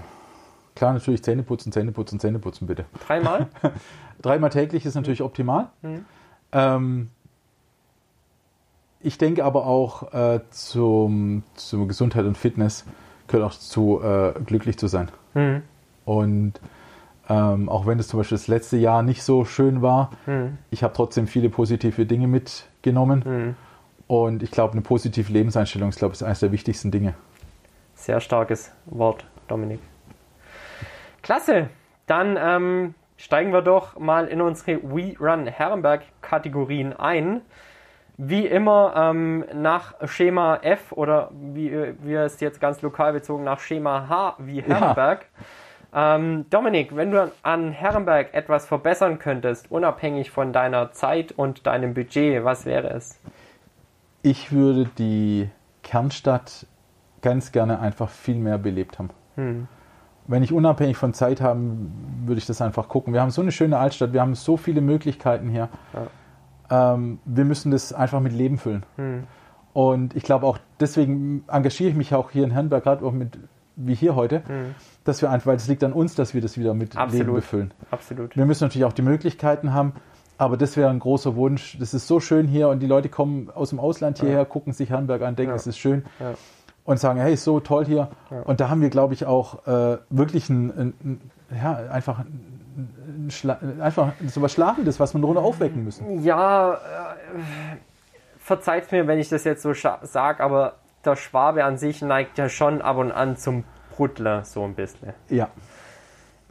[SPEAKER 2] Klar, natürlich Zähne putzen, Zähne putzen, Zähne putzen, bitte.
[SPEAKER 1] Dreimal?
[SPEAKER 2] Dreimal täglich ist natürlich optimal. Mhm. Ähm, ich denke aber auch äh, zum, zur Gesundheit und Fitness gehört auch zu, äh, glücklich zu sein. Mhm. Und ähm, auch wenn es zum Beispiel das letzte Jahr nicht so schön war, mhm. ich habe trotzdem viele positive Dinge mitgenommen. Mhm. Und ich glaube, eine positive Lebenseinstellung ist, glaube ich, eines der wichtigsten Dinge.
[SPEAKER 1] Sehr starkes Wort, Dominik. Klasse. Dann ähm, steigen wir doch mal in unsere We Run Herrenberg Kategorien ein wie immer ähm, nach Schema F oder wie wir es jetzt ganz lokal bezogen nach Schema H wie Herrenberg. Ja. Ähm, Dominik, wenn du an Herrenberg etwas verbessern könntest, unabhängig von deiner Zeit und deinem Budget, was wäre es?
[SPEAKER 2] Ich würde die Kernstadt ganz gerne einfach viel mehr belebt haben. Hm. Wenn ich unabhängig von Zeit habe, würde ich das einfach gucken. Wir haben so eine schöne Altstadt, wir haben so viele Möglichkeiten hier. Ja ähm, wir müssen das einfach mit Leben füllen. Hm. Und ich glaube auch, deswegen engagiere ich mich auch hier in Herrenberg, gerade auch mit, wie hier heute, hm. dass wir einfach, weil es liegt an uns, dass wir das wieder mit Absolut. Leben befüllen.
[SPEAKER 1] Absolut.
[SPEAKER 2] Wir müssen natürlich auch die Möglichkeiten haben, aber das wäre ein großer Wunsch. Das ist so schön hier und die Leute kommen aus dem Ausland hierher, ja. gucken sich Herrenberg an, denken, ja. es ist schön. Ja. Und sagen, hey, ist so toll hier. Und da haben wir, glaube ich, auch äh, wirklich ein, ein, ja, einfach einfach so was Schlafendes, was man drunter aufwecken müssen.
[SPEAKER 1] Ja, äh, verzeiht mir, wenn ich das jetzt so sage, aber der Schwabe an sich neigt ja schon ab und an zum Brudler so ein bisschen.
[SPEAKER 2] Ja.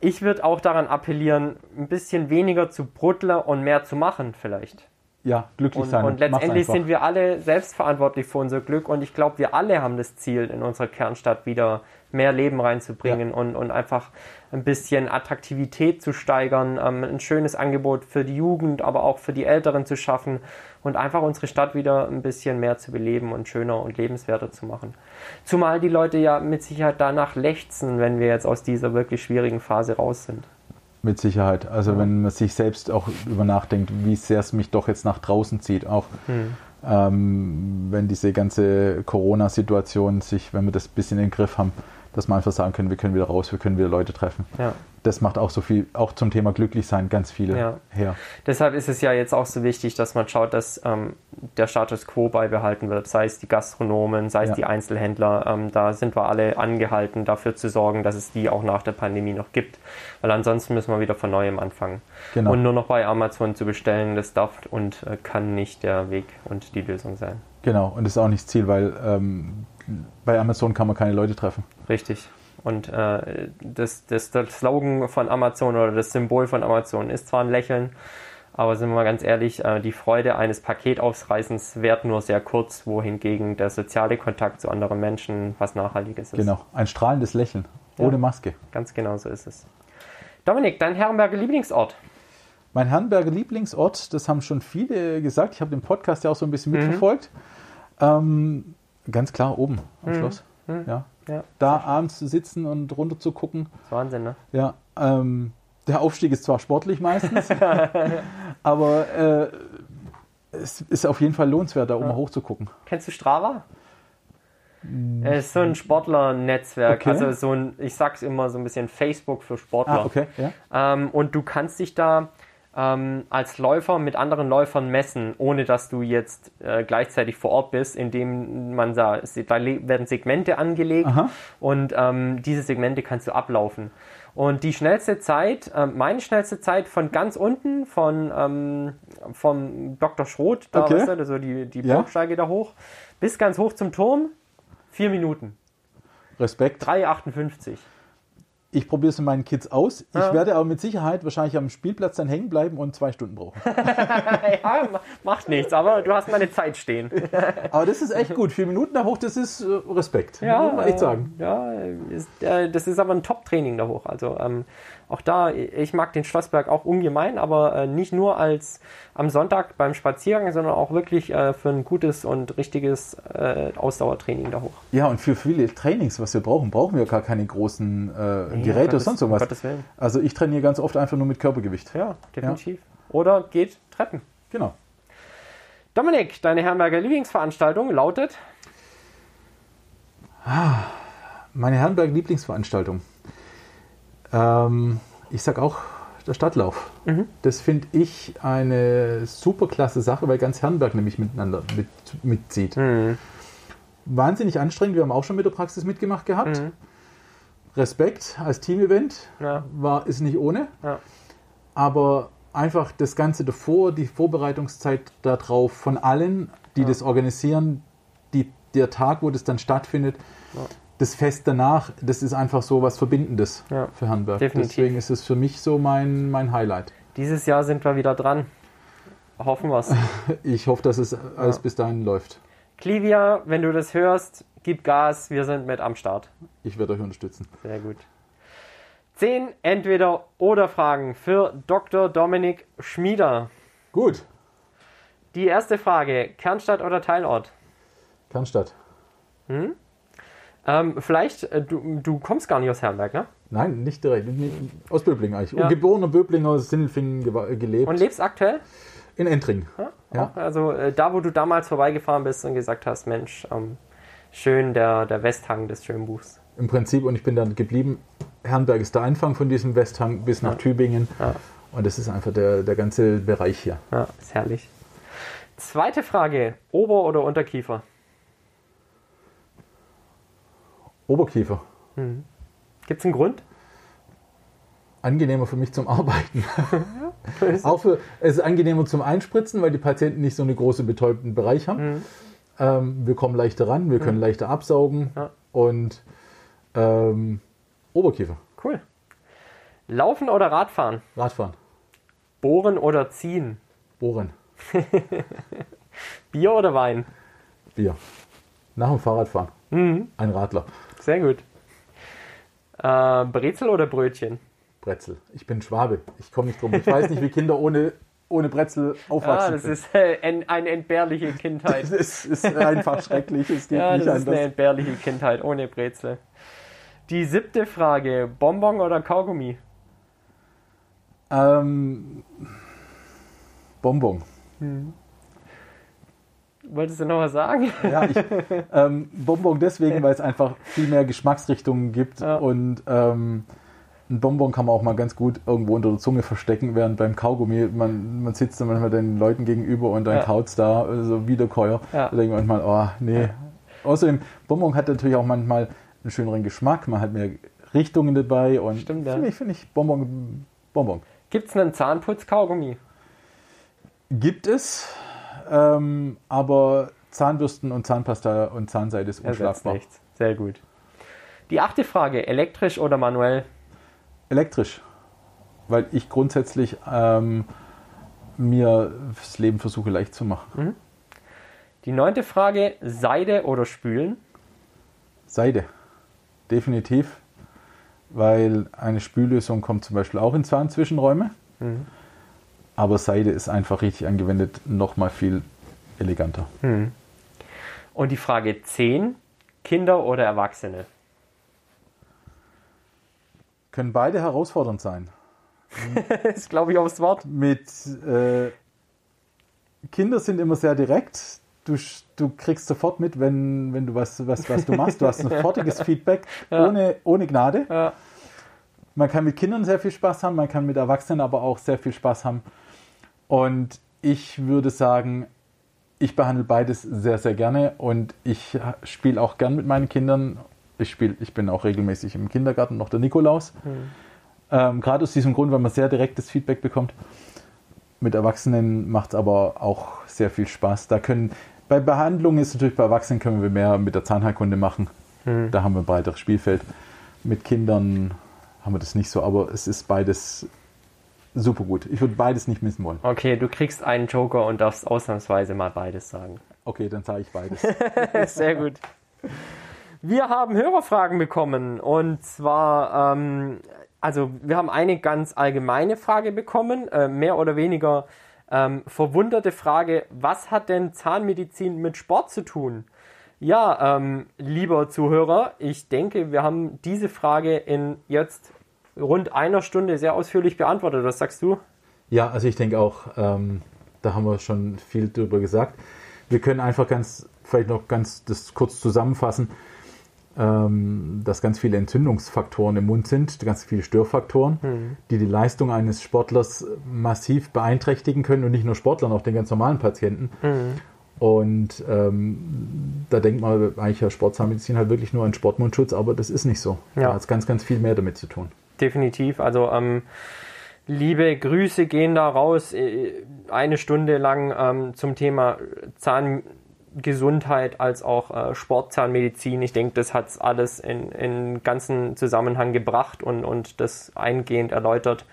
[SPEAKER 1] Ich würde auch daran appellieren, ein bisschen weniger zu Brudler und mehr zu machen vielleicht.
[SPEAKER 2] Ja, glücklich
[SPEAKER 1] und,
[SPEAKER 2] sein.
[SPEAKER 1] Und letztendlich sind wir alle selbstverantwortlich für unser Glück und ich glaube, wir alle haben das Ziel, in unserer Kernstadt wieder mehr Leben reinzubringen ja. und, und einfach ein bisschen Attraktivität zu steigern, ähm, ein schönes Angebot für die Jugend, aber auch für die Älteren zu schaffen und einfach unsere Stadt wieder ein bisschen mehr zu beleben und schöner und lebenswerter zu machen. Zumal die Leute ja mit Sicherheit danach lechzen, wenn wir jetzt aus dieser wirklich schwierigen Phase raus sind.
[SPEAKER 2] Mit Sicherheit. Also ja. wenn man sich selbst auch über nachdenkt, wie sehr es mich doch jetzt nach draußen zieht, auch hm. ähm, wenn diese ganze Corona-Situation sich, wenn wir das ein bisschen in den Griff haben, dass man einfach sagen können, wir können wieder raus, wir können wieder Leute treffen.
[SPEAKER 1] Ja.
[SPEAKER 2] das macht auch so viel, auch zum Thema Glücklichsein ganz viele
[SPEAKER 1] Ja.
[SPEAKER 2] her.
[SPEAKER 1] Deshalb ist es ja jetzt auch so wichtig, dass man schaut, dass ähm, der Status quo beibehalten wird, sei es die Gastronomen, sei es
[SPEAKER 2] Ja.
[SPEAKER 1] die Einzelhändler. Ähm, da sind wir alle angehalten, dafür zu sorgen, dass es die auch nach der Pandemie noch gibt. Weil ansonsten müssen wir wieder von neuem anfangen.
[SPEAKER 2] Genau.
[SPEAKER 1] Und nur noch bei Amazon zu bestellen, das darf und äh, kann nicht der Weg und die Lösung sein.
[SPEAKER 2] Genau, und das ist auch nicht das Ziel, weil ähm, bei Amazon kann man keine Leute treffen.
[SPEAKER 1] Richtig. Und äh, das, das, der Slogan von Amazon oder das Symbol von Amazon ist zwar ein Lächeln, aber sind wir mal ganz ehrlich, äh, die Freude eines Paketausreißens währt nur sehr kurz, wohingegen der soziale Kontakt zu anderen Menschen was Nachhaltiges ist.
[SPEAKER 2] Genau, ein strahlendes Lächeln,
[SPEAKER 1] Ja.
[SPEAKER 2] ohne Maske.
[SPEAKER 1] Ganz genau so ist es. Dominik, dein Herrenberger Lieblingsort?
[SPEAKER 2] Mein Herrenberger Lieblingsort, das haben schon viele gesagt, ich habe den Podcast ja auch so ein bisschen
[SPEAKER 1] Mhm.
[SPEAKER 2] mitverfolgt. Ähm, ganz klar oben am Schloss. Ja.
[SPEAKER 1] Mhm. Ja,
[SPEAKER 2] Da abends zu sitzen und runter zu gucken.
[SPEAKER 1] das ist Wahnsinn, ne?
[SPEAKER 2] Ja, ähm, der Aufstieg ist zwar sportlich meistens, aber äh, es ist auf jeden Fall lohnenswert, da oben hoch zu gucken.
[SPEAKER 1] Kennst du Strava? Es ist so ein Sportlernetzwerk,
[SPEAKER 2] Okay.
[SPEAKER 1] also so ein, ich sag's immer so ein bisschen Facebook für Sportler.
[SPEAKER 2] Ah, okay, ja.
[SPEAKER 1] Ähm, und du kannst dich da ähm, als Läufer mit anderen Läufern messen, ohne dass du jetzt äh, gleichzeitig vor Ort bist, indem man da, da werden Segmente angelegt
[SPEAKER 2] Aha.
[SPEAKER 1] und ähm, diese Segmente kannst du ablaufen. Und die schnellste Zeit, ähm, meine schnellste Zeit von ganz unten, von ähm, vom Dr. Schroth, da
[SPEAKER 2] Okay.
[SPEAKER 1] weißt du, so die, die
[SPEAKER 2] Ja.
[SPEAKER 1] Burgsteige da hoch, bis ganz hoch zum Turm, vier Minuten,
[SPEAKER 2] Respekt.
[SPEAKER 1] 3,58.
[SPEAKER 2] Ich probiere es mit meinen Kids aus. Ich
[SPEAKER 1] Ja.
[SPEAKER 2] werde aber mit Sicherheit wahrscheinlich am Spielplatz dann hängen bleiben und zwei Stunden brauchen.
[SPEAKER 1] ja, ma- macht nichts, aber du hast meine Zeit stehen.
[SPEAKER 2] Aber das ist echt gut. Vier Minuten da hoch, das ist äh, Respekt. muss man echt
[SPEAKER 1] äh,
[SPEAKER 2] sagen.
[SPEAKER 1] Ja, ist, äh, das ist aber ein Top-Training da hoch. Also ähm, auch da, ich mag den Schlossberg auch ungemein, aber äh, nicht nur als am Sonntag beim Spaziergang, sondern auch wirklich äh, für ein gutes und richtiges äh, Ausdauertraining da hoch.
[SPEAKER 2] Ja, und für viele Trainings, was wir brauchen, brauchen wir gar keine großen äh, Geräte oder
[SPEAKER 1] Gottes-
[SPEAKER 2] sonst irgendwas.
[SPEAKER 1] Gottes Willen.
[SPEAKER 2] Also ich trainiere ganz oft einfach nur mit Körpergewicht.
[SPEAKER 1] Ja, definitiv. Oder geht Treppen.
[SPEAKER 2] Genau.
[SPEAKER 1] Dominik, deine Herrenberger Lieblingsveranstaltung lautet
[SPEAKER 2] Meine Herrenberg Lieblingsveranstaltung. Ähm, ich sag auch der Stadtlauf. Das finde ich eine super klasse Sache, weil ganz Herrenberg nämlich miteinander mit, mitzieht. Wahnsinnig anstrengend. Wir haben auch schon mit der Praxis mitgemacht gehabt. Respekt als Team-Event
[SPEAKER 1] Ja.
[SPEAKER 2] war ist nicht ohne.
[SPEAKER 1] Ja.
[SPEAKER 2] Aber einfach das Ganze davor, die Vorbereitungszeit darauf von allen, die das organisieren, die, der Tag, wo das dann stattfindet, das Fest danach, das ist einfach so was Verbindendes
[SPEAKER 1] Ja,
[SPEAKER 2] für Hamburg.
[SPEAKER 1] definitiv.
[SPEAKER 2] Deswegen ist es für mich so mein, mein Highlight.
[SPEAKER 1] dieses Jahr sind wir wieder dran. Hoffen wir's.
[SPEAKER 2] Ich hoffe, dass es alles bis dahin läuft.
[SPEAKER 1] Clivia, wenn du das hörst, gib Gas, wir sind mit am Start.
[SPEAKER 2] Ich werde euch unterstützen.
[SPEAKER 1] Sehr gut. Zehn Entweder-Oder-Fragen für Dr. Dominik Schmieder.
[SPEAKER 2] Gut,
[SPEAKER 1] Die erste Frage: Kernstadt oder Teilort?
[SPEAKER 2] Kernstadt.
[SPEAKER 1] Ähm, vielleicht, äh, du, du kommst gar nicht aus Herrenberg, ne?
[SPEAKER 2] Nein, nicht direkt. Aus Böblingen eigentlich.
[SPEAKER 1] Ja.
[SPEAKER 2] Und geborener Böblinger aus Sindelfingen gewa- gelebt.
[SPEAKER 1] Und lebst aktuell?
[SPEAKER 2] in Entring. Ja.
[SPEAKER 1] Auch, also äh, da, wo du damals vorbeigefahren bist und gesagt hast, Mensch, ähm, schön der, der Westhang des schönen Buchs.
[SPEAKER 2] Im Prinzip, und ich bin dann geblieben. Herrenberg ist der Anfang von diesem Westhang bis nach Tübingen.
[SPEAKER 1] Ja.
[SPEAKER 2] Und das ist einfach der, der ganze Bereich hier.
[SPEAKER 1] Ja, ist herrlich. Zweite Frage: Ober- oder Unterkiefer?
[SPEAKER 2] Oberkiefer.
[SPEAKER 1] Gibt es einen Grund?
[SPEAKER 2] Angenehmer für mich zum Arbeiten. Auch für, es ist angenehmer zum Einspritzen, weil die Patienten nicht so einen großen betäubten Bereich haben. Ähm, wir kommen leichter ran, wir können leichter absaugen.
[SPEAKER 1] Ja.
[SPEAKER 2] Und ähm, Oberkiefer.
[SPEAKER 1] Cool. Laufen oder Radfahren?
[SPEAKER 2] Radfahren.
[SPEAKER 1] Bohren oder ziehen?
[SPEAKER 2] Bohren.
[SPEAKER 1] Bier oder Wein?
[SPEAKER 2] Bier. Nach dem Fahrradfahren.
[SPEAKER 1] Mhm.
[SPEAKER 2] Ein Radler.
[SPEAKER 1] Sehr gut. Äh, Brezel oder Brötchen?
[SPEAKER 2] Brezel. Ich bin Schwabe. Ich komme nicht drum. Ich weiß nicht, wie Kinder ohne, ohne Brezel
[SPEAKER 1] Ah,
[SPEAKER 2] aufwachsen
[SPEAKER 1] das
[SPEAKER 2] können.
[SPEAKER 1] ist äh, en- eine entbehrliche Kindheit.
[SPEAKER 2] Das ist, einfach schrecklich. Es geht
[SPEAKER 1] Ja,
[SPEAKER 2] nicht
[SPEAKER 1] das ist eine
[SPEAKER 2] anders.
[SPEAKER 1] entbehrliche Kindheit ohne Brezel. Die siebte Frage: Bonbon oder Kaugummi?
[SPEAKER 2] Ähm, Bonbon.
[SPEAKER 1] Wolltest du noch was sagen?
[SPEAKER 2] Ja, ich, ähm, Bonbon deswegen, weil es einfach viel mehr Geschmacksrichtungen gibt
[SPEAKER 1] Ja.
[SPEAKER 2] und ähm, ein Bonbon kann man auch mal ganz gut irgendwo unter der Zunge verstecken, während beim Kaugummi, man, man sitzt dann manchmal den Leuten gegenüber und dann ja. kaut's da, so also Wiederkäuer. Ja. Da denkt man manchmal, oh, nee. Außerdem, Bonbon hat natürlich auch manchmal einen schöneren Geschmack, man hat mehr Richtungen dabei und
[SPEAKER 1] Stimmt, ja.
[SPEAKER 2] finde ich, find ich Bonbon. Bonbon.
[SPEAKER 1] Gibt es einen Zahnputz-Kaugummi?
[SPEAKER 2] Gibt es, ähm, aber Zahnbürsten und Zahnpasta und Zahnseide ist unschlagbar. Nichts.
[SPEAKER 1] Sehr gut. Die achte Frage, elektrisch oder manuell?
[SPEAKER 2] Elektrisch, weil ich grundsätzlich ähm, mir das Leben versuche leicht zu machen. Mhm.
[SPEAKER 1] Die neunte Frage, Seide oder Spülen?
[SPEAKER 2] Seide, definitiv, weil eine Spüllösung kommt zum Beispiel auch in Zahnzwischenräume, mhm. Aber Seide ist einfach richtig angewendet nochmal viel eleganter. Mhm.
[SPEAKER 1] Und die Frage 10, Kinder oder Erwachsene?
[SPEAKER 2] Können beide herausfordernd sein.
[SPEAKER 1] das ist, glaube ich, aufs Wort.
[SPEAKER 2] Mit äh, Kinder sind immer sehr direkt. Du, du kriegst sofort mit, wenn, wenn du was, was, was du machst. Du hast ein sofortiges Feedback ja. ohne, ohne Gnade. Ja. Man kann mit Kindern sehr viel Spaß haben, man kann mit Erwachsenen aber auch sehr viel Spaß haben. Und ich würde sagen, ich behandle beides sehr, sehr gerne und ich spiele auch gern mit meinen Kindern. Ich, spiel, ich bin auch regelmäßig im Kindergarten, noch der Nikolaus. Mhm. Ähm, Gerade aus diesem Grund, weil man sehr direktes Feedback bekommt. Mit Erwachsenen macht es aber auch sehr viel Spaß. Da können, bei Behandlungen ist natürlich bei Erwachsenen können wir mehr mit der Zahnheilkunde machen. Mhm. Da haben wir ein breiteres Spielfeld. Mit Kindern haben wir das nicht so, aber es ist beides super gut. Ich würde beides nicht missen wollen.
[SPEAKER 1] Okay, du kriegst einen Joker und darfst ausnahmsweise mal beides sagen.
[SPEAKER 2] Okay, dann sage ich beides.
[SPEAKER 1] Sehr gut. Wir haben Hörerfragen bekommen und zwar, ähm, also wir haben eine ganz allgemeine Frage bekommen, äh, mehr oder weniger ähm, verwunderte Frage, was hat denn Zahnmedizin mit Sport zu tun? Ja, ähm, lieber Zuhörer, ich denke, wir haben diese Frage in jetzt rund einer Stunde sehr ausführlich beantwortet. Was sagst du?
[SPEAKER 2] Ja, also ich denke auch, ähm, da haben wir schon viel drüber gesagt. Wir können einfach ganz, vielleicht noch ganz das kurz zusammenfassen, ähm, dass ganz viele Entzündungsfaktoren im Mund sind, ganz viele Störfaktoren, mhm. die die Leistung eines Sportlers massiv beeinträchtigen können und nicht nur Sportlern, auch den ganz normalen Patienten. Mhm. Und ähm, da denkt man eigentlich ja Sportzahnmedizin halt wirklich nur an Sportmundschutz, aber das ist nicht so. Ja. Da hat es ganz, ganz viel mehr damit zu tun
[SPEAKER 1] definitiv. Also ähm, liebe Grüße gehen da raus. Äh, eine Stunde lang ähm, zum Thema Zahngesundheit als auch äh, Sportzahnmedizin. Ich denke, das hat alles in, in ganzen Zusammenhang gebracht und, und das eingehend erläutert,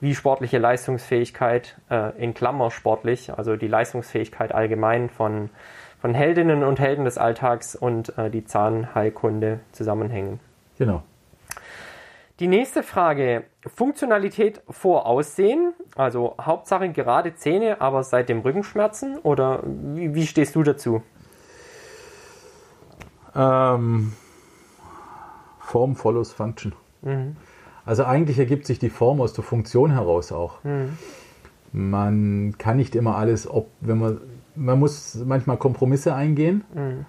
[SPEAKER 1] wie sportliche Leistungsfähigkeit, äh, in Klammer sportlich, also die Leistungsfähigkeit allgemein von, von Heldinnen und Helden des Alltags und äh, die Zahnheilkunde zusammenhängen.
[SPEAKER 2] Genau.
[SPEAKER 1] Die nächste Frage, Funktionalität vor Aussehen, also Hauptsache gerade Zähne, aber seit dem Rückenschmerzen oder wie, wie stehst du dazu?
[SPEAKER 2] Ähm, Form follows Function. Mhm. Also eigentlich ergibt sich die Form aus der Funktion heraus auch. Mhm. Man kann nicht immer alles, ob wenn man man muss manchmal Kompromisse eingehen. Mhm.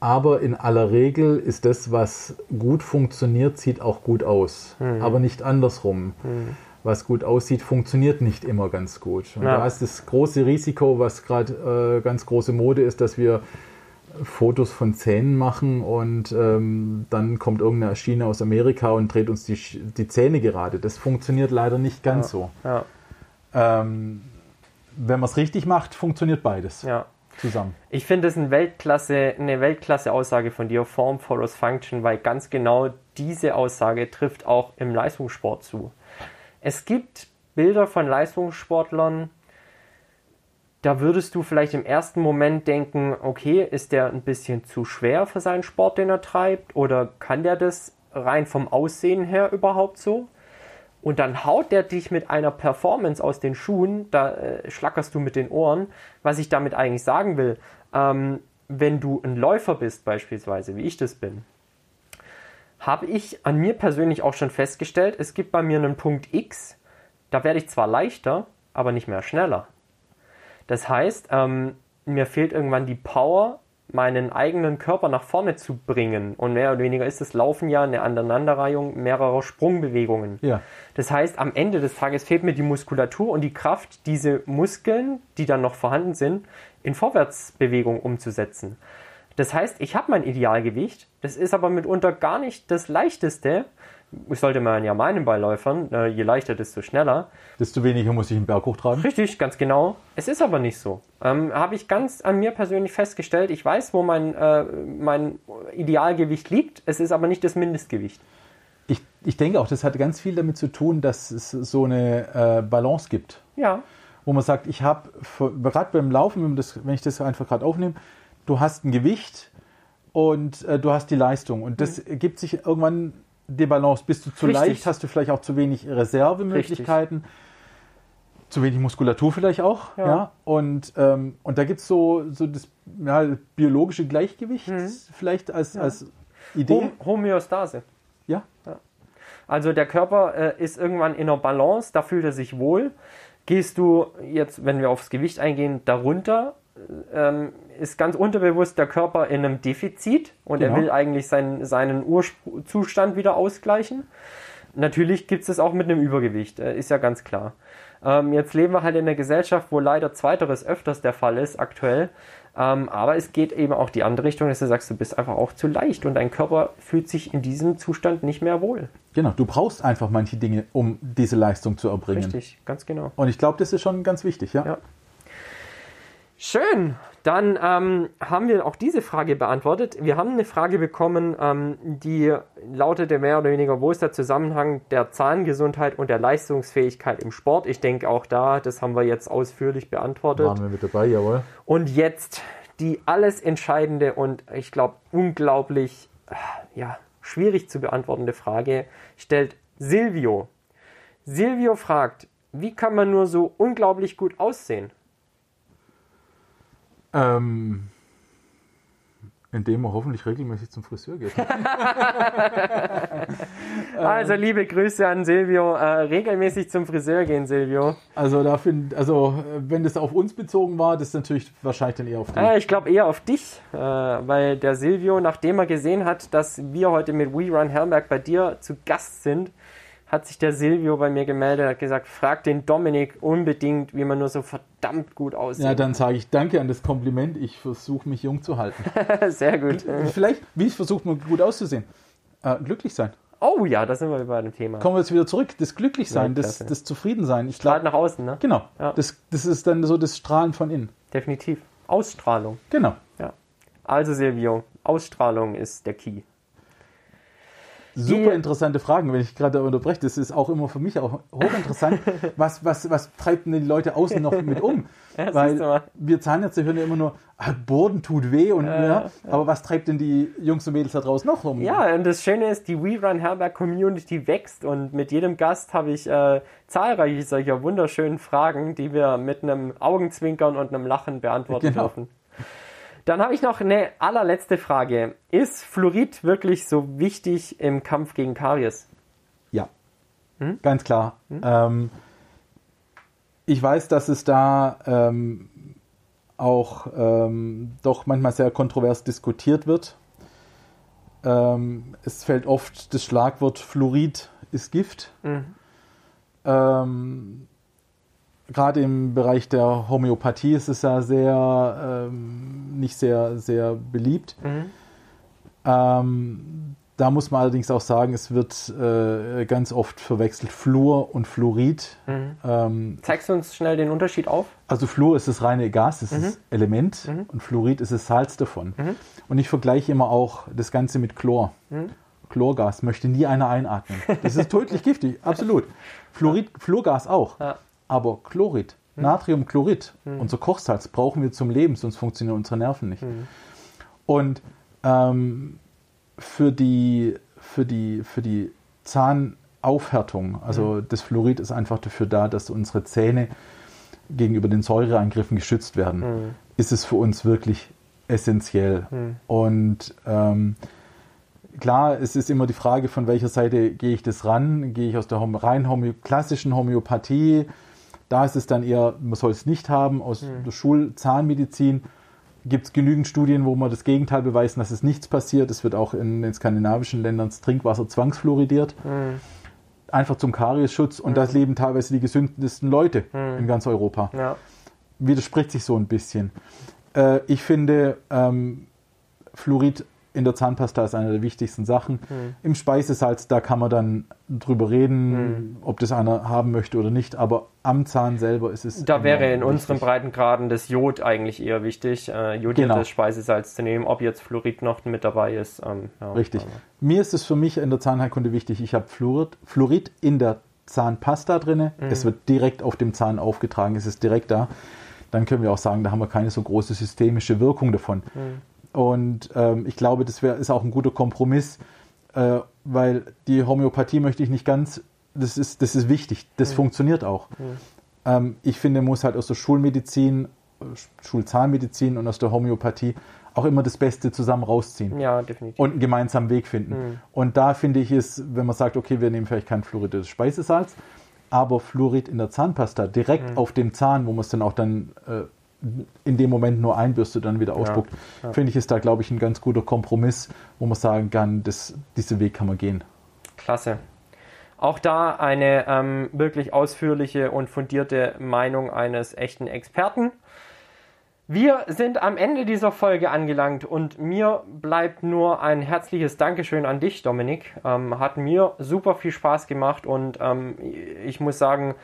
[SPEAKER 2] Aber in aller Regel ist das, was gut funktioniert, sieht auch gut aus. Mhm. Aber nicht andersrum. Mhm. Was gut aussieht, funktioniert nicht immer ganz gut. Und ja. da ist das große Risiko, was gerade äh, ganz große Mode ist, dass wir Fotos von Zähnen machen und ähm, dann kommt irgendeine Schiene aus Amerika und dreht uns die, die Zähne gerade. Das funktioniert leider nicht ganz ja. so. Ja. Ähm, wenn man es richtig macht, funktioniert beides.
[SPEAKER 1] Ja zusammen. Ich finde es ein Weltklasse, eine Weltklasse-Aussage von dir, Form follows Function, weil ganz genau diese Aussage trifft auch im Leistungssport zu. Es gibt Bilder von Leistungssportlern, da würdest du vielleicht im ersten Moment denken, okay, ist der ein bisschen zu schwer für seinen Sport, den er treibt? Oder kann der das rein vom Aussehen her überhaupt so? Und dann haut der dich mit einer Performance aus den Schuhen, da äh, schlackerst du mit den Ohren. Was ich damit eigentlich sagen will, ähm, wenn du ein Läufer bist beispielsweise, wie ich das bin, habe ich an mir persönlich auch schon festgestellt, es gibt bei mir einen Punkt X, da werde ich zwar leichter, aber nicht mehr schneller. Das heißt, ähm, mir fehlt irgendwann die Power meinen eigenen Körper nach vorne zu bringen. Und mehr oder weniger ist das Laufen ja eine Aneinanderreihung mehrerer Sprungbewegungen.
[SPEAKER 2] Ja.
[SPEAKER 1] Das heißt, am Ende des Tages fehlt mir die Muskulatur und die Kraft, diese Muskeln, die dann noch vorhanden sind, in Vorwärtsbewegung umzusetzen. Das heißt, ich habe mein Idealgewicht, das ist aber mitunter gar nicht das leichteste. Sollte man ja meinen bei Läufern, äh, je leichter, desto schneller.
[SPEAKER 2] Desto weniger muss ich einen Berg hochtragen.
[SPEAKER 1] Richtig, ganz genau. Es ist aber nicht so. Ähm, Habe ich ganz an mir persönlich festgestellt. Ich weiß, wo mein, äh, mein Idealgewicht liegt. Es ist aber nicht das Mindestgewicht.
[SPEAKER 2] Ich, ich denke auch, das hat ganz viel damit zu tun, dass es so eine äh, Balance gibt.
[SPEAKER 1] Ja.
[SPEAKER 2] Wo man sagt, ich habe, gerade beim Laufen, wenn, das, wenn ich das einfach gerade aufnehme, du hast ein Gewicht und äh, du hast die Leistung. Und das mhm. gibt sich irgendwann die Balance. Bist du zu
[SPEAKER 1] Richtig.
[SPEAKER 2] leicht, hast du vielleicht auch zu wenig Reservemöglichkeiten. Zu wenig Muskulatur vielleicht auch, ja.
[SPEAKER 1] Ja.
[SPEAKER 2] Und, ähm, und da gibt es so, so das ja, biologische Gleichgewicht vielleicht als, als Idee.
[SPEAKER 1] Hom Homöostase.
[SPEAKER 2] Ja,
[SPEAKER 1] Also der Körper äh, ist irgendwann in einer Balance, da fühlt er sich wohl. Gehst du jetzt, wenn wir aufs Gewicht eingehen, darunter, ähm, ist ganz unterbewusst der Körper in einem Defizit und
[SPEAKER 2] Genau.
[SPEAKER 1] er will eigentlich seinen, seinen Urzustand wieder ausgleichen. Natürlich gibt es das auch mit einem Übergewicht, äh, ist ja ganz klar. Ähm, jetzt leben wir halt in einer Gesellschaft, wo leider Zweiteres öfters der Fall ist aktuell. Ähm, aber es geht eben auch die andere Richtung, dass du sagst, du bist einfach auch zu leicht und dein Körper fühlt sich in diesem Zustand nicht mehr wohl.
[SPEAKER 2] genau. Du brauchst einfach manche Dinge, um diese Leistung zu erbringen.
[SPEAKER 1] Richtig, ganz genau.
[SPEAKER 2] Und ich glaube, das ist schon ganz wichtig, ja.
[SPEAKER 1] Ja. Schön, dann ähm, haben wir auch diese Frage beantwortet. Wir haben eine Frage bekommen, ähm, die lautete mehr oder weniger, wo ist der Zusammenhang der Zahngesundheit und der Leistungsfähigkeit im Sport? Ich denke auch da, das haben wir jetzt ausführlich beantwortet.
[SPEAKER 2] Waren wir mit dabei, jawohl.
[SPEAKER 1] Und jetzt die alles entscheidende und ich glaube unglaublich äh, ja, schwierig zu beantwortende Frage stellt Silvio. Silvio fragt, wie kann man nur so unglaublich gut aussehen?
[SPEAKER 2] Ähm, indem man hoffentlich regelmäßig zum Friseur geht.
[SPEAKER 1] Also liebe Grüße an Silvio. Äh, regelmäßig zum Friseur gehen, Silvio.
[SPEAKER 2] Also da find, also wenn das auf uns bezogen war, das ist natürlich wahrscheinlich dann eher auf die.
[SPEAKER 1] Äh, ich glaube eher auf dich, äh, weil der Silvio, nachdem er gesehen hat, dass wir heute mit We Run Herrenberg bei dir zu Gast sind, hat sich der Silvio bei mir gemeldet und hat gesagt, frag den Dominik unbedingt, wie man nur so verdammt gut aussieht.
[SPEAKER 2] Ja, dann sage ich danke an das Kompliment. Ich versuche mich jung zu halten.
[SPEAKER 1] Sehr gut.
[SPEAKER 2] Vielleicht, wie versucht man gut auszusehen? Äh, glücklich sein.
[SPEAKER 1] Oh ja, da sind wir bei dem Thema.
[SPEAKER 2] Kommen wir jetzt wieder zurück. Das Glücklichsein, das,
[SPEAKER 1] Weltklasse.
[SPEAKER 2] das Zufriedensein. Ich
[SPEAKER 1] Strahlt nach außen, ne?
[SPEAKER 2] genau.
[SPEAKER 1] Ja.
[SPEAKER 2] Das, das ist dann so das Strahlen von innen.
[SPEAKER 1] Definitiv. Ausstrahlung.
[SPEAKER 2] Genau.
[SPEAKER 1] Ja. Also Silvio, Ausstrahlung ist der Key.
[SPEAKER 2] Super interessante Fragen, wenn ich gerade unterbreche. Das ist auch immer für mich auch hochinteressant. was, was, was treibt denn die Leute außen noch mit um?
[SPEAKER 1] Ja,
[SPEAKER 2] Weil wir Zahnärzte hören ja immer nur, ah, Boden tut weh. Und, ja, aber was treibt denn die Jungs und Mädels da draußen noch um?
[SPEAKER 1] Ja, und das Schöne ist, die We Run Herberg Community wächst und mit jedem Gast habe ich äh, zahlreiche solcher wunderschönen Fragen, die wir mit einem Augenzwinkern und einem Lachen beantworten
[SPEAKER 2] Genau.
[SPEAKER 1] dürfen. Dann habe ich noch eine allerletzte Frage. Ist Fluorid wirklich so wichtig im Kampf gegen Karies?
[SPEAKER 2] Ja,
[SPEAKER 1] Hm?
[SPEAKER 2] ganz klar. Ähm, ich weiß, dass es da ähm, auch ähm, doch manchmal sehr kontrovers diskutiert wird. Ähm, es fällt oft das Schlagwort Fluorid ist Gift.
[SPEAKER 1] Mhm.
[SPEAKER 2] Gerade im Bereich der Homöopathie ist es ja sehr ähm, nicht sehr, sehr beliebt.
[SPEAKER 1] Mhm.
[SPEAKER 2] Ähm, da muss man allerdings auch sagen, es wird äh, ganz oft verwechselt Fluor und Fluorid.
[SPEAKER 1] Mhm.
[SPEAKER 2] Ähm,
[SPEAKER 1] Zeigst du uns schnell den Unterschied auf?
[SPEAKER 2] also Fluor ist das reine Gas, das ist
[SPEAKER 1] Mhm.
[SPEAKER 2] das Element und Fluorid ist das Salz davon.
[SPEAKER 1] Mhm.
[SPEAKER 2] Und ich vergleiche immer auch das Ganze mit Chlor.
[SPEAKER 1] Mhm.
[SPEAKER 2] Chlorgas möchte nie einer einatmen. Das ist tödlich giftig, absolut. Fluorid, Fluorgas auch.
[SPEAKER 1] Ja.
[SPEAKER 2] Aber Chlorid, Natriumchlorid, unser Kochsalz brauchen wir zum Leben, sonst funktionieren unsere Nerven nicht. Und ähm, für, die, für, die, für die Zahnaufhärtung, also das Fluorid ist einfach dafür da, dass unsere Zähne gegenüber den Säureangriffen geschützt werden,
[SPEAKER 1] Mhm.
[SPEAKER 2] ist es für uns wirklich essentiell. Und ähm, klar, es ist immer die Frage, von welcher Seite gehe ich das ran? Gehe ich aus der rein homö klassischen Homöopathie? Da ist es dann eher, man soll es nicht haben. Aus der Schulzahnmedizin gibt es genügend Studien, wo man das Gegenteil beweisen, dass es nichts passiert. Es wird auch in den skandinavischen Ländern das Trinkwasser zwangsfluoridiert. Mhm. Einfach zum Kariesschutz. Und mhm. das leben teilweise die gesündesten Leute mhm. in ganz Europa. Ja. Widerspricht sich so ein bisschen. Äh, ich finde, ähm, Fluorid in der Zahnpasta ist eine der wichtigsten Sachen. Mhm. Im Speisesalz, da kann man dann drüber reden, mhm. ob das einer haben möchte oder nicht, aber am Zahn selber ist es.
[SPEAKER 1] Da wäre in wichtig. unseren Breitengraden das Jod eigentlich eher wichtig, äh, jodiertes genau. Speisesalz zu nehmen, ob jetzt Fluorid noch mit dabei ist. Ähm,
[SPEAKER 2] ja, Richtig. Aber. Mir ist es für mich in der Zahnheilkunde wichtig, ich habe Fluorid, Fluorid in der Zahnpasta drin. Mhm. Es wird direkt auf dem Zahn aufgetragen, es ist direkt da. Dann können wir auch sagen, da haben wir keine so große systemische Wirkung davon. Mhm. Und ähm, ich glaube, das wär, ist auch ein guter Kompromiss, äh, weil die Homöopathie möchte ich nicht ganz, das ist, das ist wichtig, das mhm. funktioniert auch. Mhm. Ähm, ich finde, muss halt aus der Schulmedizin, Schulzahnmedizin und aus der Homöopathie auch immer das Beste zusammen rausziehen.
[SPEAKER 1] Ja, definitiv.
[SPEAKER 2] Und einen gemeinsamen Weg finden. Mhm. Und da finde ich es, wenn man sagt, okay, wir nehmen vielleicht kein fluoridiertes Speisesalz, aber Fluorid in der Zahnpasta direkt mhm. auf dem Zahn, wo man es dann auch dann äh, in dem Moment nur einbürstet, dann wieder ausspuckt. Ja, ja. Finde ich, ist da, glaube ich, ein ganz guter Kompromiss, wo man sagen kann, das, diesen Weg kann man gehen.
[SPEAKER 1] Klasse. Auch da eine ähm, wirklich ausführliche und fundierte Meinung eines echten Experten. Wir sind am Ende dieser Folge angelangt und mir bleibt nur ein herzliches Dankeschön an dich, Dominik. Ähm, hat mir super viel Spaß gemacht und ähm, ich muss sagen,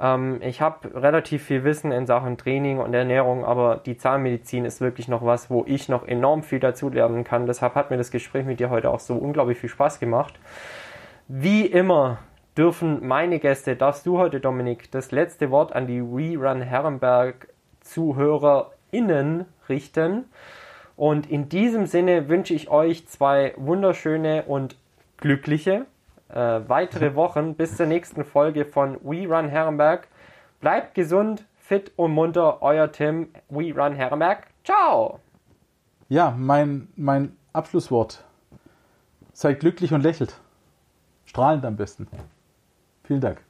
[SPEAKER 1] ähm, ich habe relativ viel Wissen in Sachen Training und Ernährung, aber die Zahnmedizin ist wirklich noch was, wo ich noch enorm viel dazu lernen kann. Deshalb hat mir das Gespräch mit dir heute auch so unglaublich viel Spaß gemacht. Wie immer dürfen meine Gäste, darfst du heute, Dominik, das letzte Wort an die Rerun Herrenberg ZuhörerInnen richten. Und in diesem Sinne wünsche ich euch zwei wunderschöne und glückliche äh, weitere Wochen bis zur nächsten Folge von We Run Herrenberg. Bleibt gesund, fit und munter, euer Tim, We Run Herrenberg. Ciao!
[SPEAKER 2] Ja, mein, mein Abschlusswort. Seid glücklich und lächelt. Strahlend am besten. Vielen Dank.